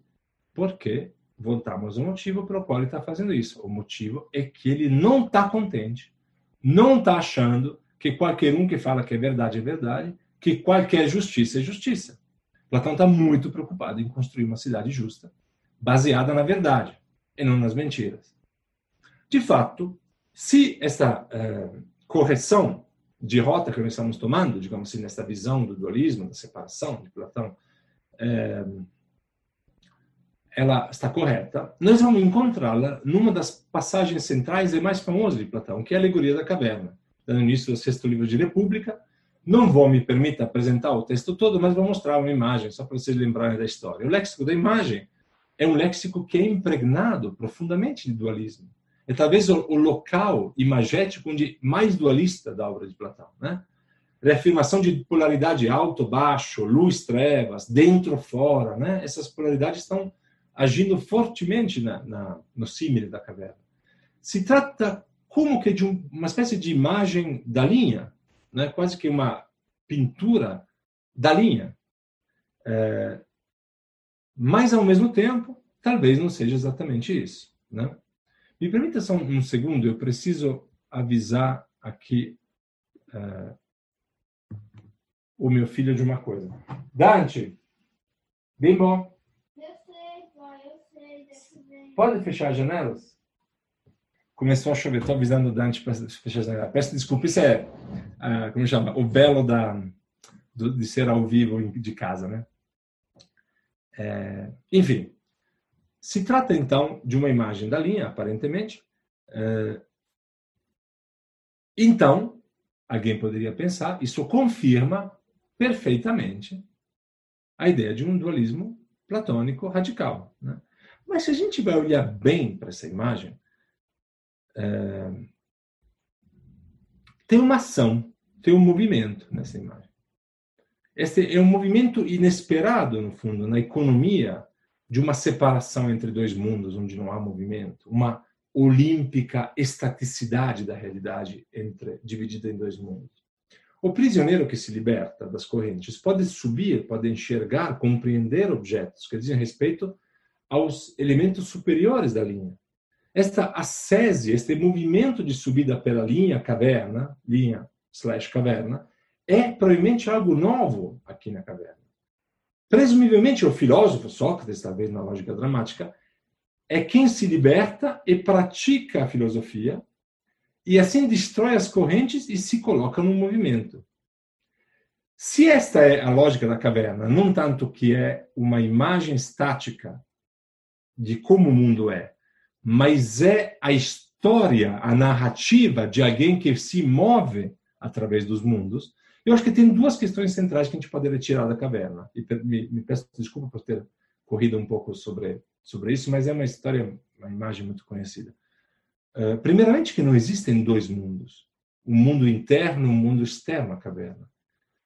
porque voltamos ao motivo pelo qual ele está fazendo isso. O motivo é que ele não está contente, não está achando que qualquer um que fala que é verdade é verdade, que qualquer justiça é justiça. Platão está muito preocupado em construir uma cidade justa, baseada na verdade e não nas mentiras. De fato, se esta eh, correção de rota que nós estamos tomando, digamos assim, nesta visão do dualismo, da separação de Platão, é, ela está correta, nós vamos encontrá-la numa das passagens centrais e mais famosas de Platão, que é a alegoria da caverna, dando início ao sexto livro de República. Não vou me permitir apresentar o texto todo, mas vou mostrar uma imagem, só para vocês lembrarem da história. O léxico da imagem é um léxico que é impregnado profundamente de dualismo. É talvez o, local imagético onde mais dualista da obra de Platão, né? reafirmação de polaridade alto, baixo, luz, trevas, dentro, fora, né? Essas polaridades estão agindo fortemente na, na no símile da caverna. Se trata como que de um, uma espécie de imagem da linha, né? Quase que uma pintura da linha. É, mas ao mesmo tempo, talvez não seja exatamente isso, né? Me permita só um segundo, eu preciso avisar aqui uh, o meu filho de uma coisa. Dante, bem bom. Eu sei, pai, eu sei, Pode fechar as janelas? Começou a chover, estou avisando o Dante para fechar. Peço desculpa, isso é, uh, como chama, o belo da, do, de ser ao vivo de casa, né? É, enfim, se trata então de uma imagem da linha, aparentemente. É, então, alguém poderia pensar, isso confirma perfeitamente a ideia de um dualismo platônico radical. Né? Mas se a gente vai olhar bem para essa imagem, é... tem uma ação, tem um movimento nessa imagem. Este é um movimento inesperado, no fundo, na economia de uma separação entre dois mundos, onde não há movimento, uma olímpica estaticidade da realidade entre dividida em dois mundos. O prisioneiro que se liberta das correntes pode subir, pode enxergar, compreender objetos que dizem respeito aos elementos superiores da linha. Esta ascese, este movimento de subida pela linha caverna, linha slash caverna, é provavelmente algo novo aqui na caverna. Presumivelmente, o filósofo Sócrates, talvez na lógica dramática, é quem se liberta e pratica a filosofia e assim destrói as correntes e se coloca no movimento. Se esta é a lógica da caverna, não tanto que é uma imagem estática de como o mundo é, mas é a história, a narrativa de alguém que se move através dos mundos, eu acho que tem duas questões centrais que a gente poderia tirar da caverna. E me, me peço desculpa por ter corrido um pouco sobre, sobre isso, mas é uma história, uma imagem muito conhecida. Eh, primeiramente, que não existem dois mundos: um mundo interno e um mundo externo à caverna.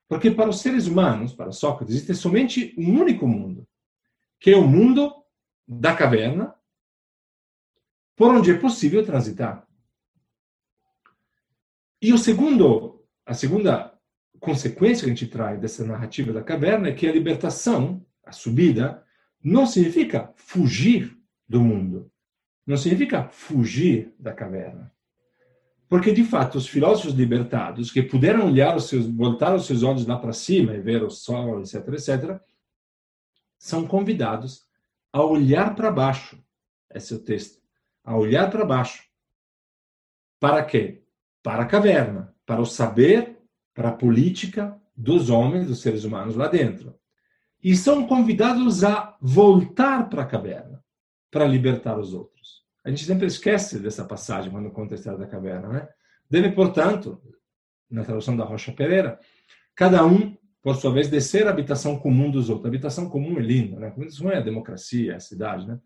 Porque para os seres humanos, para Sócrates, existe somente um único mundo, que é o mundo da caverna, por onde é possível transitar. E o segundo, a segunda consequência que a gente traz dessa narrativa da caverna é que a libertação, a subida, não significa fugir do mundo, não significa fugir da caverna. Porque, de fato, os filósofos libertados, que puderam olhar os seus, voltar os seus olhos lá para cima e ver o sol, etc., etc., são convidados a olhar para baixo. Esse é o texto. A olhar para baixo. Para quê? Para a caverna, para o saber, para a política dos homens, dos seres humanos lá dentro. E são convidados a voltar para a caverna, para libertar os outros. A gente sempre esquece dessa passagem quando conta a história da caverna, né? Deve, portanto, na tradução da Rocha Pereira, cada um, por sua vez, descer a habitação comum dos outros. A habitação comum é linda, né? Isso não é a democracia, é a cidade, né?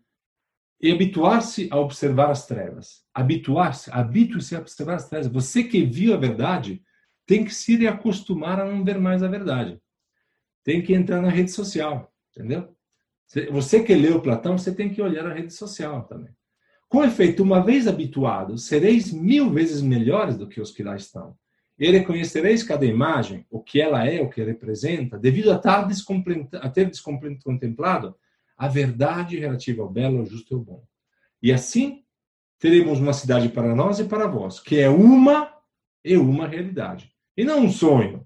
E habituar-se a observar as trevas. Habituar-se, habitue-se a observar as trevas. Você que viu a verdade tem que se acostumar a não ver mais a verdade. Tem que entrar na rede social, entendeu? Você que leu Platão, você tem que olhar a rede social também. Com efeito, uma vez habituados, sereis mil vezes melhores do que os que lá estão. E reconhecereis cada imagem, o que ela é, o que representa, devido a, ter descontemplado a verdade relativa ao belo, ao justo e ao bom. E assim, teremos uma cidade para nós e para vós, que é uma e uma realidade. E não um sonho,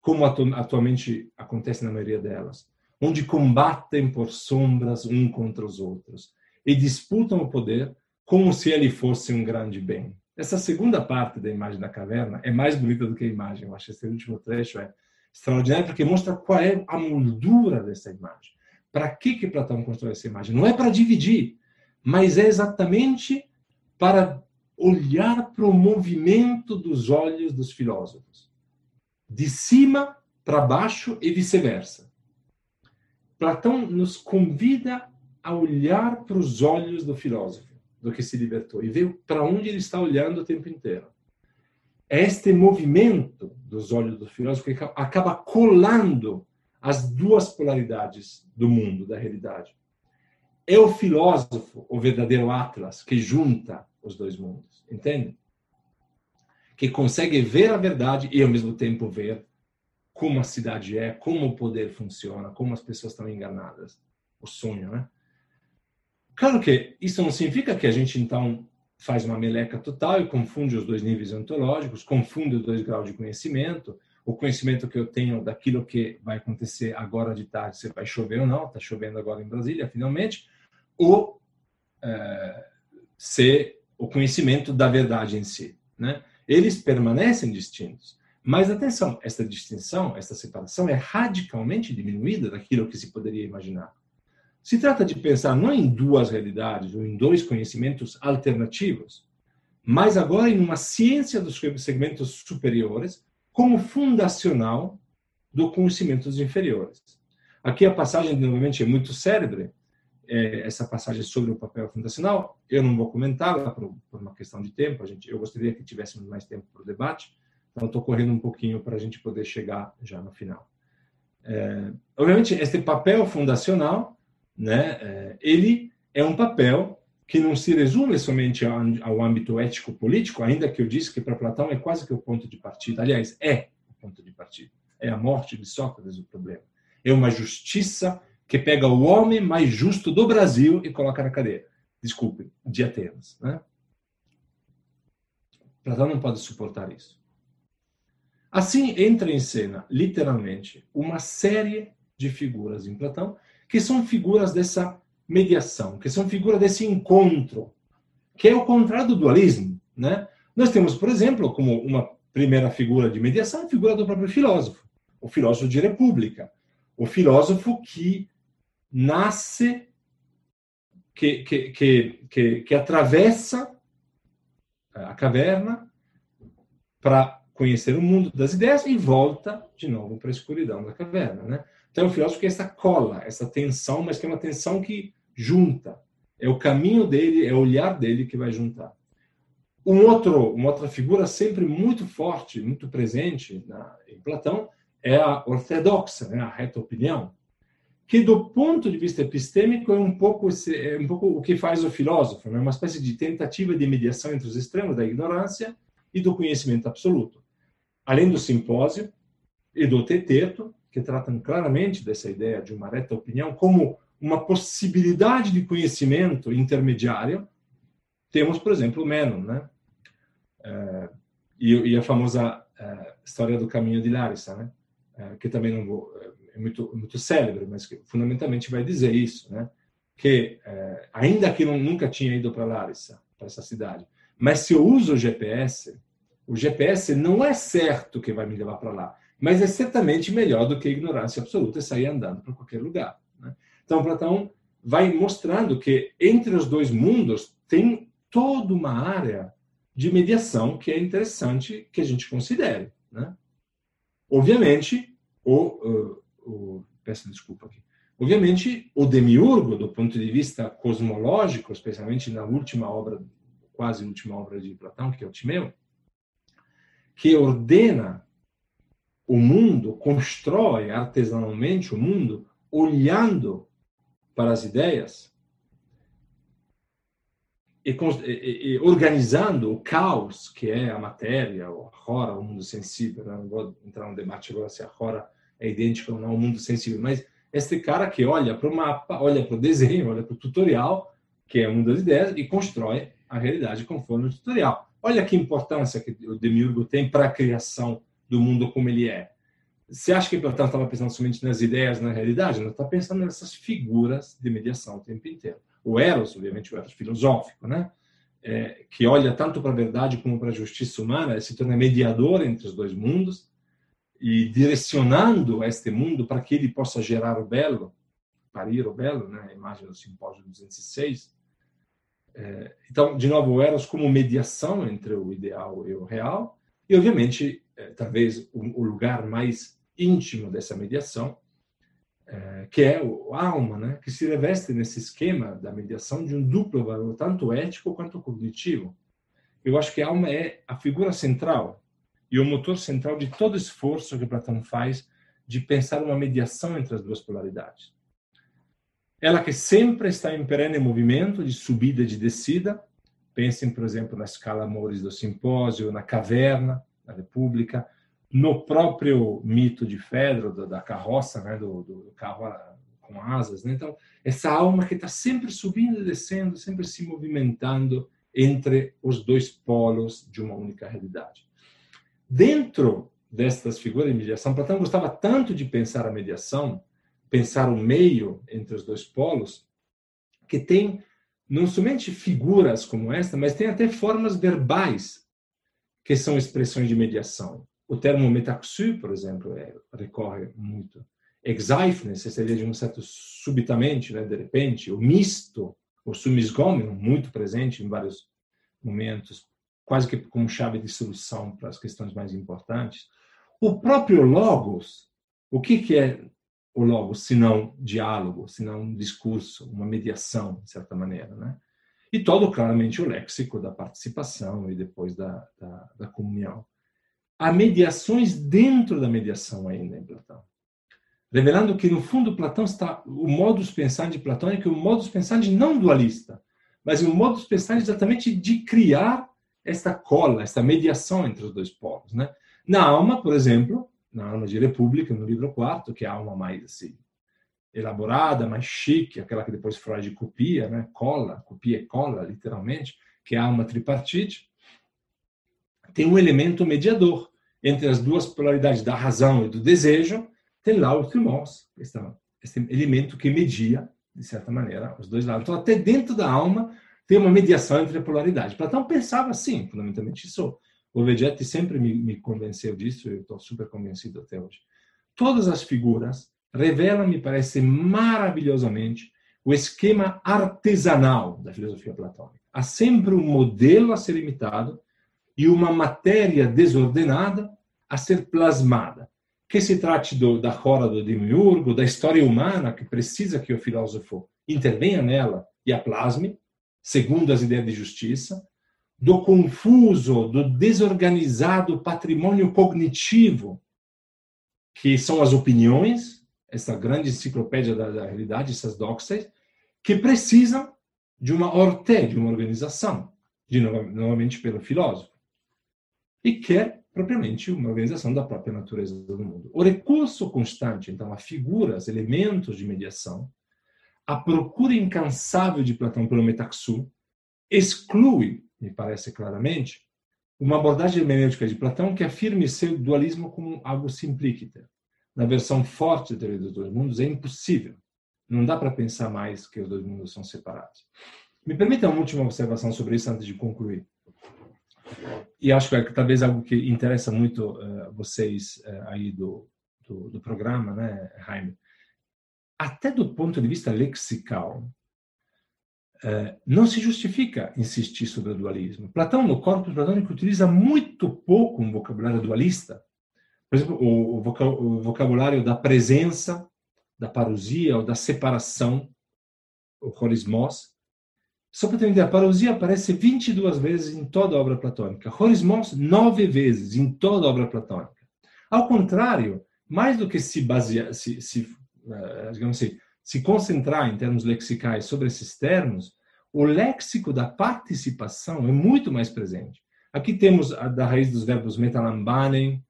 como atualmente acontece na maioria delas, onde combatem por sombras um contra os outros e disputam o poder como se ele fosse um grande bem. Essa segunda parte da imagem da caverna é mais bonita do que a imagem. Eu acho esse último trecho é extraordinário porque mostra qual é a moldura dessa imagem. Para que que Platão constrói essa imagem? Não é para dividir, mas é exatamente para olhar para o movimento dos olhos dos filósofos, de cima para baixo e vice-versa. Platão nos convida a olhar para os olhos do filósofo, do que se libertou, e ver para onde ele está olhando o tempo inteiro. Este movimento dos olhos do filósofo acaba colando as duas polaridades do mundo, da realidade. É o filósofo, o verdadeiro Atlas, que junta os dois mundos, entende? Que consegue ver a verdade e ao mesmo tempo ver como a cidade é, como o poder funciona, como as pessoas estão enganadas. O sonho, né? Claro que isso não significa que a gente, então, faz uma meleca total e confunde os dois níveis ontológicos, confunde os dois graus de conhecimento, o conhecimento que eu tenho daquilo que vai acontecer agora de tarde, se vai chover ou não, está chovendo agora em Brasília, finalmente, ou é, se o conhecimento da verdade em si. Né? Eles permanecem distintos. Mas atenção, essa distinção, essa separação é radicalmente diminuída daquilo que se poderia imaginar. Se trata de pensar não em duas realidades ou em dois conhecimentos alternativos, mas agora em uma ciência dos segmentos superiores como fundacional do conhecimento dos inferiores. Aqui a passagem, novamente, é muito célebre, é, essa passagem sobre o papel fundacional. Eu não vou comentá-la por, por, uma questão de tempo. A gente, eu gostaria que tivéssemos mais tempo para o debate. Então, estou correndo um pouquinho para a gente poder chegar já no final. É, obviamente, este papel fundacional né, é, ele é um papel que não se resume somente ao, âmbito ético-político, ainda que eu disse que para Platão é quase que o ponto de partida. Aliás, é o ponto de partida. É a morte de Sócrates o problema. É uma justiça que pega o homem mais justo do Brasil e coloca na cadeia. Desculpe, de Atenas. Né? Platão não pode suportar isso. Assim entra em cena, literalmente, uma série de figuras em Platão que são figuras dessa mediação, que são figuras desse encontro, que é o contrário do dualismo. Né? Nós temos, por exemplo, como uma primeira figura de mediação, a figura do próprio filósofo, o filósofo de república, o filósofo que nasce, que, que, que, que, que atravessa a caverna para conhecer o mundo das ideias e volta de novo para a escuridão da caverna. Né? Então, o filósofo é essa cola, essa tensão, mas que é uma tensão que junta. É o caminho dele, é o olhar dele que vai juntar. Um outro, uma outra figura sempre muito forte, muito presente na, em Platão, é a ortodoxa, né, a reta opinião, que do ponto de vista epistêmico é um pouco, é um pouco o que faz o filósofo, né, uma espécie de tentativa de mediação entre os extremos da ignorância e do conhecimento absoluto. Além do simpósio e do teteto, que tratam claramente dessa ideia de uma reta opinião como uma possibilidade de conhecimento intermediário, temos, por exemplo, o Menon, né? É, e, e, a famosa é, história do caminho de Larissa, né? É, que também não vou, é muito muito célebre, mas que fundamentalmente vai dizer isso, né? Que ainda que eu nunca tinha ido para Larissa, para essa cidade, mas se eu uso o GPS, o GPS não é certo que vai me levar para lá, mas é certamente melhor do que ignorância absoluta e sair andando para qualquer lugar. Então, Platão vai mostrando que entre os dois mundos tem toda uma área de mediação que é interessante que a gente considere. Né? Obviamente, o, o, o, peço desculpa aqui. Obviamente, o demiurgo, do ponto de vista cosmológico, especialmente na última obra, quase última obra de Platão, que é o Timeu, que ordena o mundo, constrói artesanalmente o mundo, olhando para as ideias e, e, e, organizando o caos que é a matéria, o Hora, o mundo sensível. Não vou entrar no debate agora se a Hora é idêntica ou não ao mundo sensível, mas este cara que olha para o mapa, olha para o desenho, olha para o tutorial, que é o mundo das ideias, e constrói a realidade conforme o tutorial. Olha que importância que o Demiurgo tem para a criação do mundo como ele é. Você acha que Platão estava pensando somente nas ideias, na realidade? Não está pensando nessas figuras de mediação o tempo inteiro. O Eros, obviamente, o Eros filosófico, né? É, que olha tanto para a verdade como para a justiça humana, se torna mediador entre os dois mundos e direcionando este mundo para que ele possa gerar o belo, parir o belo, né? a imagem do simpósio 206. É, então, de novo, o Eros como mediação entre o ideal e o real, e, obviamente, é, talvez o, o, lugar mais íntimo dessa mediação, é, que é a alma, né? que se reveste nesse esquema da mediação de um duplo valor, tanto ético quanto cognitivo. Eu acho que a alma é a figura central e o motor central de todo esforço que Platão faz de pensar uma mediação entre as duas polaridades. Ela que sempre está em perene movimento de subida e de descida. Pensem, por exemplo, na escala Amores do Simpósio, na caverna, na República, no próprio mito de Fedro, da carroça, né, do, do carro com asas. Né? Então, essa alma que está sempre subindo e descendo, sempre se movimentando entre os dois polos de uma única realidade. Dentro destas figuras de mediação, Platão gostava tanto de pensar a mediação, pensar o meio entre os dois polos, que tem não somente figuras como esta, mas tem até formas verbais que são expressões de mediação. O termo metaxu, por exemplo, é, recorre muito. Exaifnes, seria de um certo subitamente, né, de repente. O misto, o sumisgômeno, muito presente em vários momentos, quase que como chave de solução para as questões mais importantes. O próprio logos, o que, que é o logos, se não diálogo, se não um discurso, uma mediação, de certa maneira, né? E todo, claramente, o léxico da participação e depois da, da, da comunhão há mediações dentro da mediação ainda em Platão. Revelando que, no fundo, Platão está. O modus pensandi platônico é o modus pensandi não dualista, mas o modus pensandi exatamente de criar esta cola, esta mediação entre os dois povos. Né? Na alma, por exemplo, na alma de República, no livro quarto, que é a alma mais assim, elaborada, mais chique, aquela que depois Freud copia, né? cola, copia e cola, literalmente, que é a alma tripartite, tem um elemento mediador entre as duas polaridades da razão e do desejo, tem lá o esse, esse elemento que media, de certa maneira, os dois lados. Então, até dentro da alma tem uma mediação entre a polaridade. Platão pensava assim, fundamentalmente isso. O Vegetti sempre me, me convenceu disso, eu estou super convencido até hoje. Todas as figuras revelam, me parece, maravilhosamente o esquema artesanal da filosofia platônica. Há sempre um modelo a ser imitado e uma matéria desordenada a ser plasmada. Que se trate do, da roda do demiurgo, da história humana que precisa que o filósofo intervenha nela e a plasme, segundo as ideias de justiça, do confuso, do desorganizado patrimônio cognitivo, que são as opiniões, essa grande enciclopédia da, da realidade, essas doxas, que precisam de uma orte, de uma organização, de novamente pelo filósofo. E quer propriamente uma organização da própria natureza do mundo. O recurso constante, então, a figuras, elementos de mediação, a procura incansável de Platão pelo metaxu, exclui, me parece claramente, uma abordagem hermenêutica de Platão que afirme seu dualismo como algo simplíquita. Na versão forte da teoria dos dois mundos, é impossível. Não dá para pensar mais que os dois mundos são separados. Me permita uma última observação sobre isso antes de concluir. E acho que é talvez algo que interessa muito uh, vocês uh, aí do, do, do, programa, né, Jaime? Até do ponto de vista lexical, uh, não se justifica insistir sobre o dualismo. Platão, no corpus platônico, utiliza muito pouco um vocabulário dualista. Por exemplo, o, o vocabulário da presença, da parousia ou da separação, o horismos, só para ter uma ideia, a parousia aparece 22 vezes em toda a obra platônica. Horismos, nove vezes em toda a obra platônica. Ao contrário, mais do que se basear, se, se, uh, digamos assim, se concentrar em termos lexicais sobre esses termos, o léxico da participação é muito mais presente. Aqui temos a da raiz dos verbos metalambanem,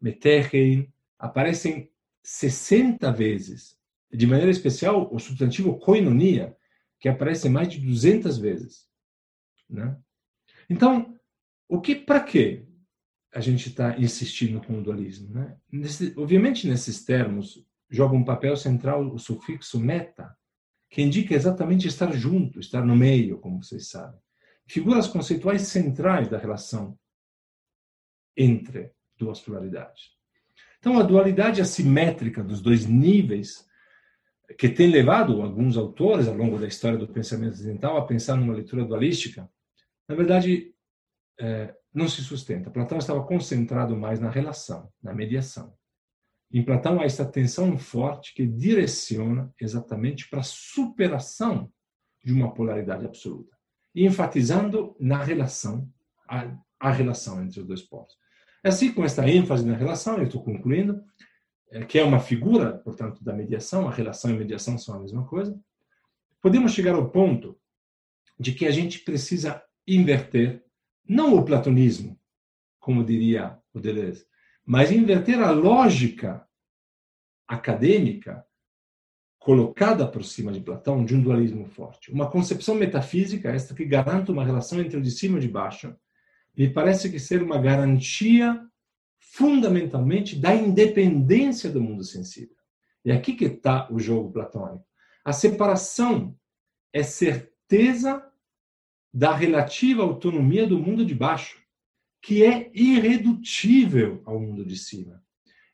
metechein, aparecem 60 vezes. De maneira especial, o substantivo koinonia, que aparece mais de 200 vezes. Né? Então, o que, para que a gente está insistindo com o dualismo? Né? Nesse, obviamente, nesses termos, joga um papel central o sufixo meta, que indica exatamente estar junto, estar no meio, como vocês sabem. Figuras conceituais centrais da relação entre duas pluralidades. Então, a dualidade assimétrica dos dois níveis que tem levado alguns autores ao longo da história do pensamento ocidental a pensar numa leitura dualística, na verdade, é, não se sustenta. Platão estava concentrado mais na relação, na mediação. Em Platão há essa tensão forte que direciona exatamente para a superação de uma polaridade absoluta, enfatizando na relação, a, a relação entre os dois polos. Assim, com esta ênfase na relação, eu estou concluindo, que é uma figura, portanto, da mediação, a relação e mediação são a mesma coisa, podemos chegar ao ponto de que a gente precisa inverter, não o platonismo, como diria o Deleuze, mas inverter a lógica acadêmica colocada por cima de Platão de um dualismo forte. Uma concepção metafísica, esta que garante uma relação entre o de cima e o de baixo, me parece que ser uma garantia fundamentalmente da independência do mundo sensível. E aqui que está o jogo platônico. A separação é certeza da relativa autonomia do mundo de baixo, que é irredutível ao mundo de cima.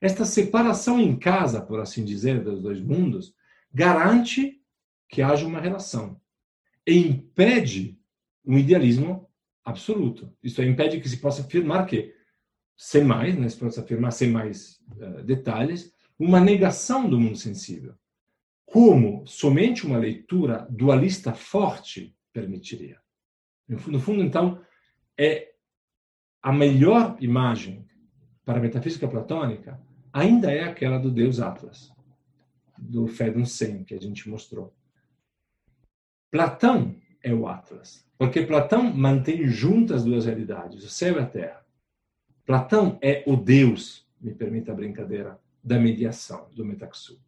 Esta separação em casa, por assim dizer, dos dois mundos, garante que haja uma relação e impede um idealismo absoluto. Isso impede que se possa afirmar que sem mais, né, se pode afirmar sem mais uh, detalhes, uma negação do mundo sensível, como somente uma leitura dualista forte permitiria. No fundo, então, é a melhor imagem para a metafísica platônica ainda é aquela do Deus Atlas, do Fedon Sen, que a gente mostrou. Platão é o Atlas, porque Platão mantém juntas as duas realidades, o céu e a terra. Platão é o Deus, me permita a brincadeira, da mediação, do metaxu.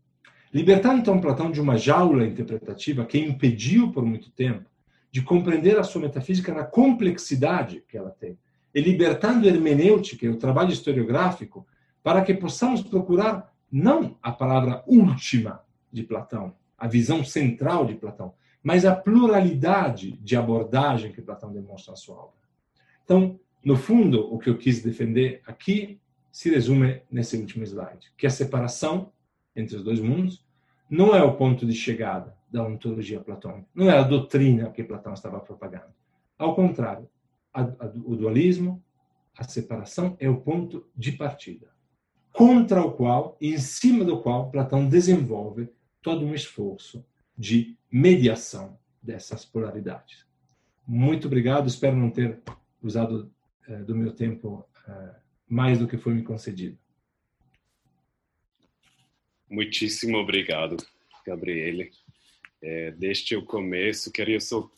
Libertando então Platão de uma jaula interpretativa que impediu por muito tempo de compreender a sua metafísica na complexidade que ela tem, e libertando a hermenêutica, o trabalho historiográfico, para que possamos procurar não a palavra última de Platão, a visão central de Platão, mas a pluralidade de abordagem que Platão demonstra na sua obra. Então, no fundo, o que eu quis defender aqui se resume nesse último slide, que a separação entre os dois mundos não é o ponto de chegada da ontologia platônica, não é a doutrina que Platão estava propagando. Ao contrário, a, a, o dualismo, a separação é o ponto de partida, contra o qual, em cima do qual Platão desenvolve todo um esforço de mediação dessas polaridades. Muito obrigado, espero não ter usado do meu tempo eh, mais do que foi me concedido. Muitíssimo obrigado, Gabriele. É, desde o começo, queria só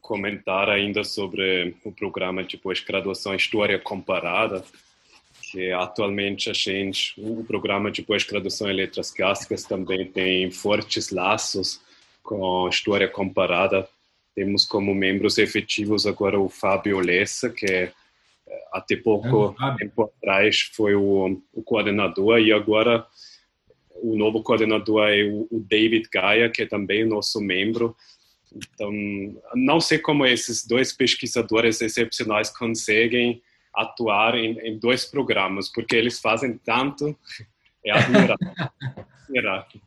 comentar ainda sobre o programa de pós-graduação História Comparada, que atualmente a gente, o programa de pós-graduação em Letras Clássicas também tem fortes laços com História Comparada. Temos como membros efetivos agora o Fábio Lessa, que é, até pouco é, tempo atrás foi o, o coordenador e agora o novo coordenador é o, o David Gaia, que é também nosso membro. Então, não sei como esses dois pesquisadores excepcionais conseguem atuar em, em dois programas, porque eles fazem tanto, é admirável. *laughs*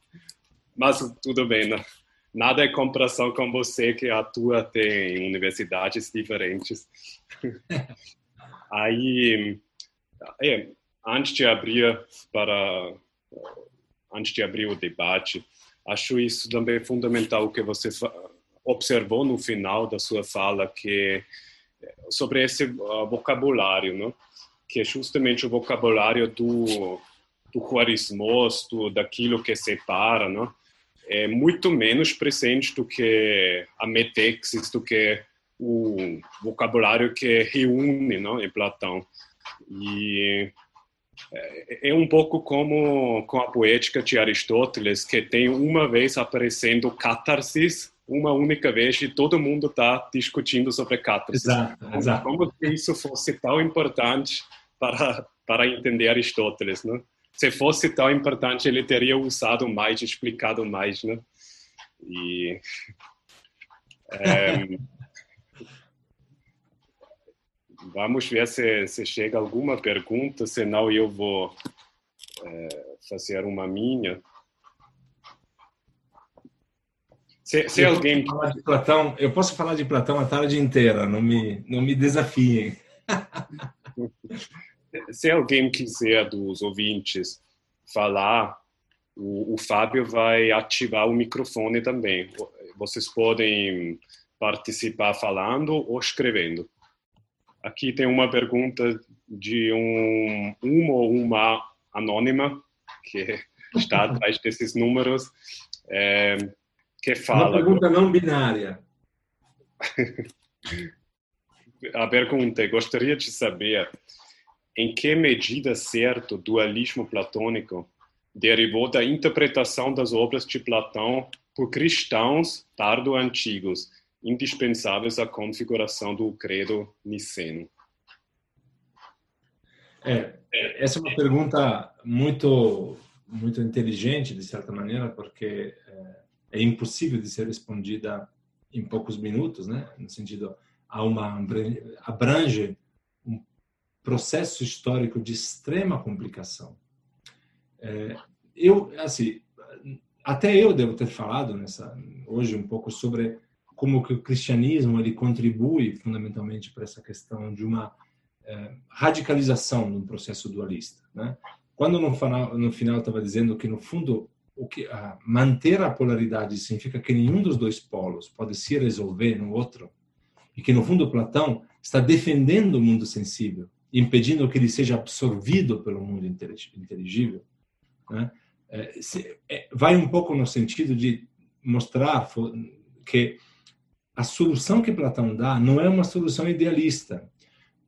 Mas tudo bem, né? nada é comparação com você que atua até em universidades diferentes. *laughs* Aí, é, antes de abrir para antes de abrir o debate, acho isso também fundamental que você observou no final da sua fala que sobre esse uh, vocabulário, não? que é justamente o vocabulário do, do daquilo que separa, não? é muito menos presente do que a metexis, do que o vocabulário que reúne não? em Platão. E é, é um pouco como com a poética de Aristóteles, que tem uma vez aparecendo catarsis, uma única vez e todo mundo está discutindo sobre catarsis. Exato, exato. Como se isso fosse tão importante para, para entender Aristóteles, né? Se fosse tão importante, ele teria usado mais, explicado mais, né? E... *laughs* É, vamos ver se, se chega alguma pergunta, senão eu vou é, fazer uma minha. Se, se eu alguém. Posso falar de Platão, eu posso falar de Platão a tarde inteira, não me, não me desafiem. *laughs* se alguém quiser dos ouvintes falar, o, o Fábio vai ativar o microfone também. Vocês podem participar falando ou escrevendo. Aqui tem uma pergunta de um, um ou uma anônima que *laughs* está atrás desses números. É, que fala. Uma pergunta não binária. *laughs* A pergunta: gostaria de saber em que medida certo o dualismo platônico derivou da interpretação das obras de Platão por cristãos tardo-antigos, indispensáveis à configuração do credo niceno. É, essa é uma pergunta muito muito inteligente de certa maneira, porque é, é impossível de ser respondida em poucos minutos, né? No sentido, há uma abrange um processo histórico de extrema complicação. É, eu, assim, até eu devo ter falado nessa hoje um pouco sobre como que o cristianismo ele contribui fundamentalmente para essa questão de uma é, radicalização do processo dualista, né? Quando no final, no final estava dizendo que no fundo o que a, manter a polaridade significa que nenhum dos dois polos pode se resolver no outro e que no fundo Platão está defendendo o mundo sensível, impedindo que ele seja absorvido pelo mundo inteligível, né? se, é, vai um pouco no sentido de mostrar que a solução que Platão dá não é uma solução idealista.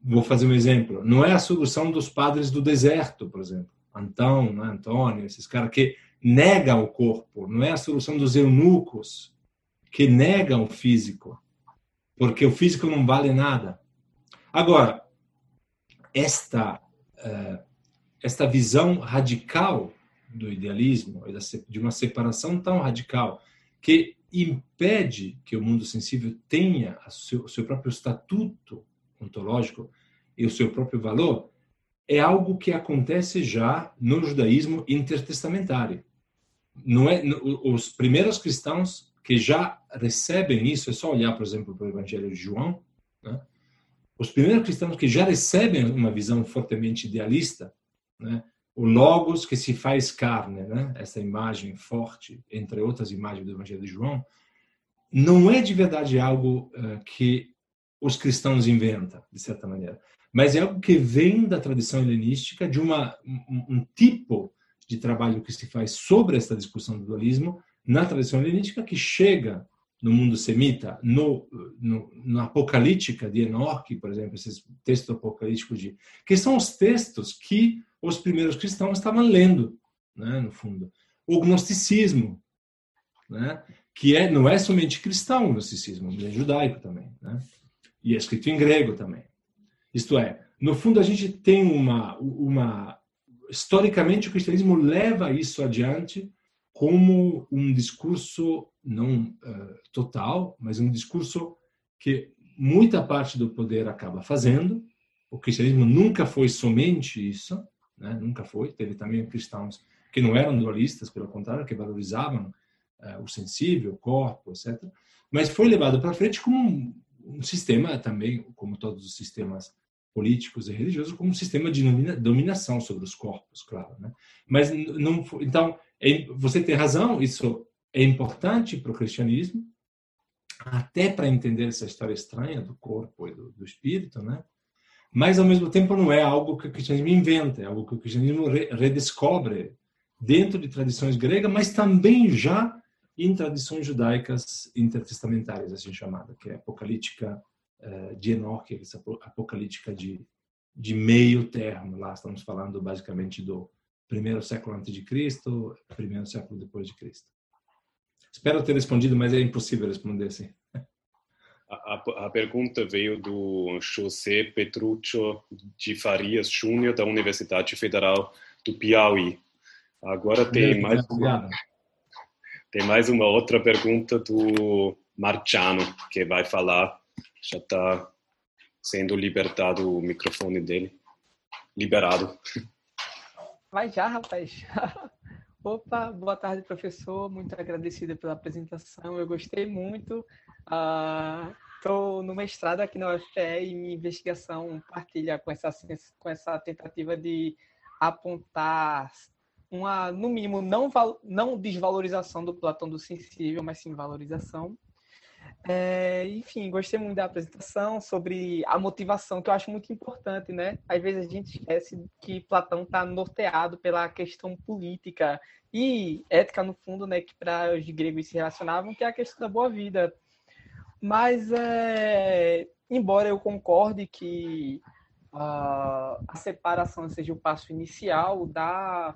Vou fazer um exemplo. Não é a solução dos padres do deserto, por exemplo. Antão, né? Antônio, esses caras que nega o corpo, não é a solução dos eunucos que negam o físico, porque o físico não vale nada. Agora, esta uh, esta visão radical do idealismo, de uma separação tão radical que impede que o mundo sensível tenha o seu, seu próprio estatuto ontológico e o seu próprio valor, é algo que acontece já no judaísmo intertestamentário não é os primeiros cristãos que já recebem isso é só olhar por exemplo para o Evangelho de João né? os primeiros cristãos que já recebem uma visão fortemente idealista né? O logos que se faz carne né? essa imagem forte entre outras imagens do Evangelho de João não é de verdade algo uh, que os cristãos inventam de certa maneira mas é algo que vem da tradição helenística de uma um, tipo de trabalho que se faz sobre essa discussão do dualismo na tradição helenística que chega no mundo semita, no, no, na Apocalíptica de Enoque, por exemplo, esses textos apocalípticos de que são os textos que os primeiros cristãos estavam lendo, né, no fundo. O gnosticismo, né, que é não é somente cristão o gnosticismo, é judaico também, né, e é escrito em grego também. Isto é, no fundo a gente tem uma uma historicamente o cristianismo leva isso adiante como um discurso não uh, total, mas um discurso que muita parte do poder acaba fazendo. O cristianismo nunca foi somente isso, né? nunca foi. Teve também cristãos que não eram dualistas, pelo contrário, que valorizavam uh, o sensível, o corpo, etc. Mas foi levado para frente como um, um, sistema também, como todos os sistemas políticos e religiosos, como um sistema de dominação sobre os corpos, claro. Né? Mas não, então é, você tem razão, isso é importante para o cristianismo, até para entender essa história estranha do corpo e do, do, espírito, né? Mas ao mesmo tempo não é algo que o cristianismo inventa, é algo que o cristianismo re, redescobre dentro de tradições gregas, mas também já em tradições judaicas intertestamentárias, assim chamada, que é apocalíptica uh, de Enoque, essa apocalíptica de, de meio termo. Lá estamos falando basicamente do primeiro século antes de Cristo, primeiro século depois de Cristo. Espero ter respondido, mas é impossível responder assim. A, a, pergunta veio do José Petruccio de Farias Júnior, da Universidade Federal do Piauí. Agora tem mais uma, tem mais uma outra pergunta do Marciano, que vai falar. Já está sendo libertado o microfone dele. Liberado. Vai já, rapaz. *laughs* Opa, boa tarde, professor. Muito agradecida pela apresentação. Eu gostei muito. Estou uh, no mestrado aqui na UFPE e minha investigação partilha com essa, com essa tentativa de apontar uma, no mínimo, não, não desvalorização do Platão do sensível, mas sim valorização. É, enfim, gostei muito da apresentação sobre a motivação, que eu acho muito importante, né? Às vezes a gente esquece que Platão está norteado pela questão política e ética, no fundo, né? Que para os gregos se relacionavam, que é a questão da boa vida. Mas, é, embora eu concorde que uh, a separação seja o passo inicial da,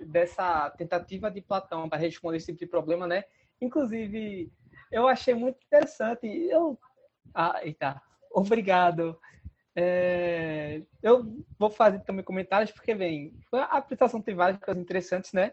dessa tentativa de Platão para responder esse tipo de problema, né? Inclusive eu achei muito interessante. Eu, ah, eita, obrigado. É, eu vou fazer também comentários porque bem, a apresentação tem várias coisas interessantes, né?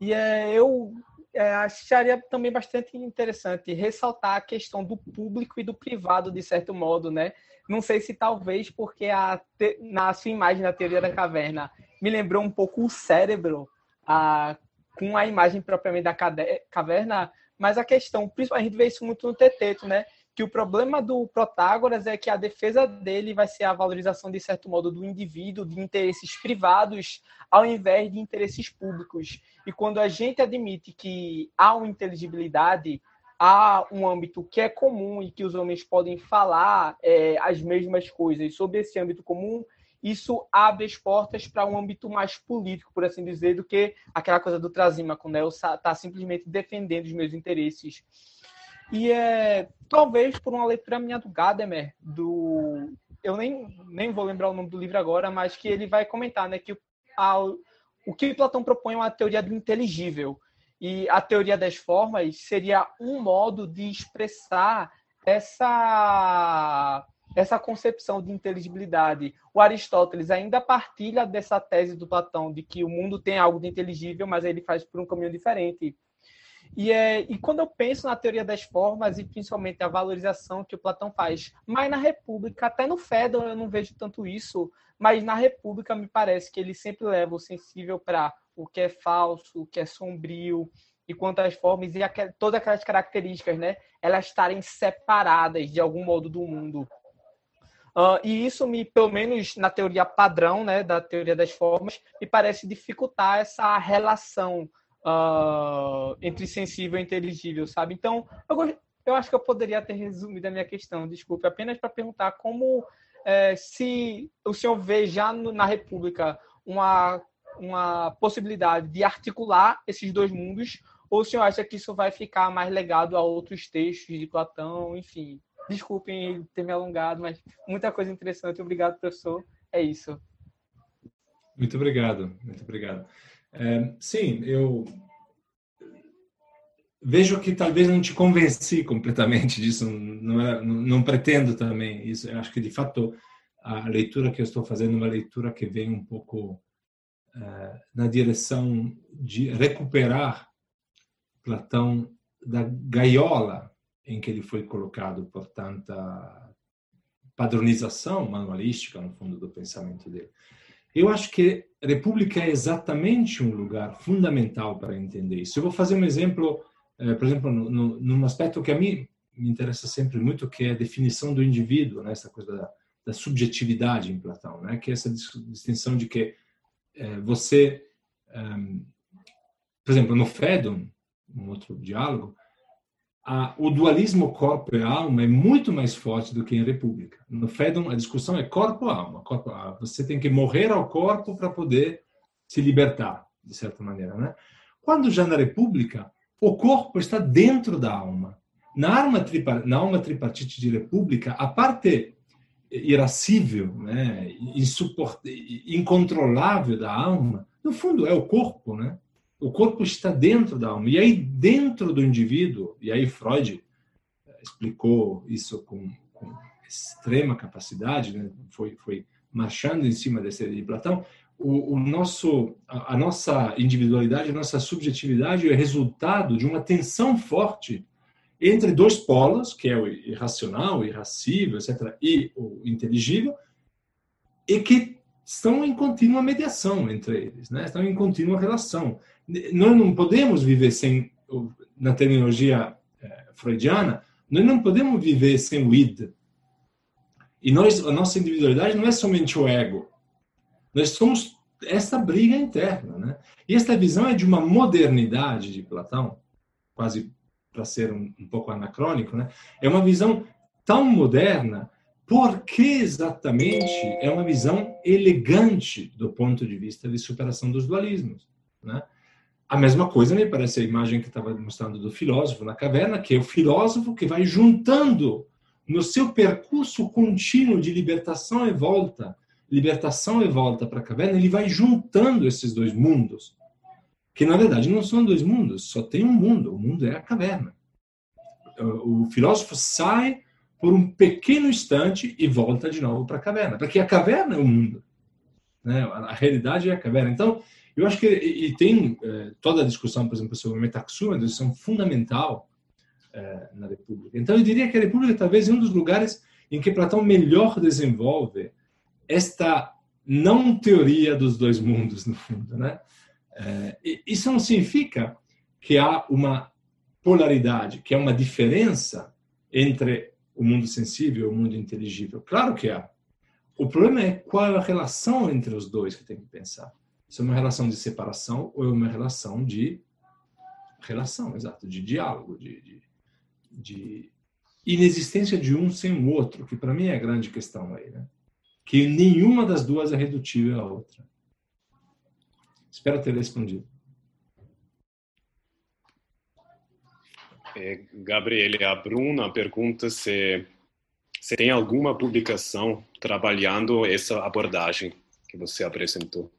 E é, eu é, acharia também bastante interessante ressaltar a questão do público e do privado de certo modo, né? Não sei se talvez porque a te, na sua imagem da teoria da caverna me lembrou um pouco o cérebro, a, com a imagem propriamente da caverna mas a questão, a gente vê isso muito no Teteto, né? Que o problema do Protágoras é que a defesa dele vai ser a valorização, de certo modo, do indivíduo, de interesses privados, ao invés de interesses públicos. E quando a gente admite que há uma inteligibilidade, há um âmbito que é comum e que os homens podem falar é, as mesmas coisas sobre esse âmbito comum, isso abre as portas para um âmbito mais político, por assim dizer, do que aquela coisa do Trasímaco, né? Eu tá simplesmente defendendo os meus interesses. E é, talvez por uma leitura minha do Gadamer, do eu nem, nem vou lembrar o nome do livro agora, mas que ele vai comentar, né, que a, o que Platão propõe é uma teoria do inteligível. E a teoria das formas seria um modo de expressar essa essa concepção de inteligibilidade. O Aristóteles ainda partilha dessa tese do Platão de que o mundo tem algo de inteligível, mas ele faz por um caminho diferente. E, é, e quando eu penso na teoria das formas e principalmente a valorização que o Platão faz, mas na República, até no Fedon eu não vejo tanto isso, mas na República me parece que ele sempre leva o sensível para o que é falso, o que é sombrio, e quanto às formas e todas aquelas características, né? Elas estarem separadas de algum modo do mundo. Uh, e isso me, pelo menos na teoria padrão, né, da teoria das formas, me parece dificultar essa relação uh, entre sensível e inteligível, sabe? Então, eu, eu acho que eu poderia ter resumido a minha questão, desculpe, apenas para perguntar como é, se o senhor vê já no, na República uma, uma possibilidade de articular esses dois mundos Ou o senhor acha que isso vai ficar mais legado a outros textos de Platão, enfim? Desculpem ter me alongado, mas muita coisa interessante. Obrigado, professor. É isso. Muito obrigado, muito obrigado. É, sim, eu vejo que talvez não te convenci completamente disso, não, é, não, não, pretendo também isso. Eu acho que, de fato, a leitura que eu estou fazendo é uma leitura que vem um pouco uh, na direção de recuperar Platão da gaiola em que ele foi colocado por tanta padronização manualística, no fundo, do pensamento dele. Eu acho que a República é exatamente um lugar fundamental para entender isso. Eu vou fazer um exemplo é, por exemplo, num aspecto que a mim me interessa sempre muito, que é a definição do indivíduo, né? essa coisa da, da subjetividade em Platão, né? que é essa distinção de que é, você, um, por exemplo, no Fédon, um outro diálogo, a, o dualismo corpo e alma é muito mais forte do que em República. No Fédon, a discussão é corpo-alma. Corpo, você tem que morrer ao corpo para poder se libertar, de certa maneira. Né? Quando já na República, o corpo está dentro da alma. Na alma, na alma tripartite de república, a parte irascível, né, incontrolável da alma, no fundo é o corpo, né? O corpo está dentro da alma. E aí, dentro do indivíduo, e aí Freud explicou isso com, com extrema capacidade, né? foi, foi marchando em cima desse de Platão, o, o nosso, a, a, nossa individualidade, a nossa subjetividade é resultado de uma tensão forte entre dois polos, que é o irracional, irracível, etc., e o inteligível, e que estão em contínua mediação entre eles, né? estão em contínua relação. Nós não podemos viver sem, na terminologia é, freudiana, nós não podemos viver sem o id. E nós, a nossa individualidade não é somente o ego, nós somos essa briga interna, né? E esta visão é de uma modernidade de Platão, quase para ser um, um, pouco anacrônico, né? É uma visão tão moderna porque exatamente é uma visão elegante do ponto de vista de superação dos dualismos, né? A mesma coisa me parece a imagem que estava mostrando do filósofo na caverna, que é o filósofo que vai juntando no seu percurso contínuo de libertação e volta libertação e volta para a caverna, ele vai juntando esses dois mundos, que na verdade não são dois mundos, só tem um mundo, o mundo é a caverna. O filósofo sai por um pequeno instante e volta de novo para a caverna, porque a caverna é o mundo, né? A realidade é a caverna. Então, eu acho que e tem é, toda a discussão, por exemplo, sobre metaxuma, uma discussão fundamental é, na República. Então, eu diria que a República talvez é um dos lugares em que Platão melhor desenvolve esta não teoria dos dois mundos, no fundo. Né? É, isso não significa que há uma polaridade, que há uma diferença entre o mundo sensível o mundo inteligível. Claro que há. O problema é qual é a relação entre os dois que tem que pensar. Se é uma relação de separação ou é uma relação de relação, exato, de diálogo, de, de, de inexistência de um sem o outro, que para mim é a grande questão aí, né? que nenhuma das duas é redutível à outra. Espero ter respondido. É, Gabriele, a Bruna pergunta se, se tem alguma publicação trabalhando essa abordagem que você apresentou.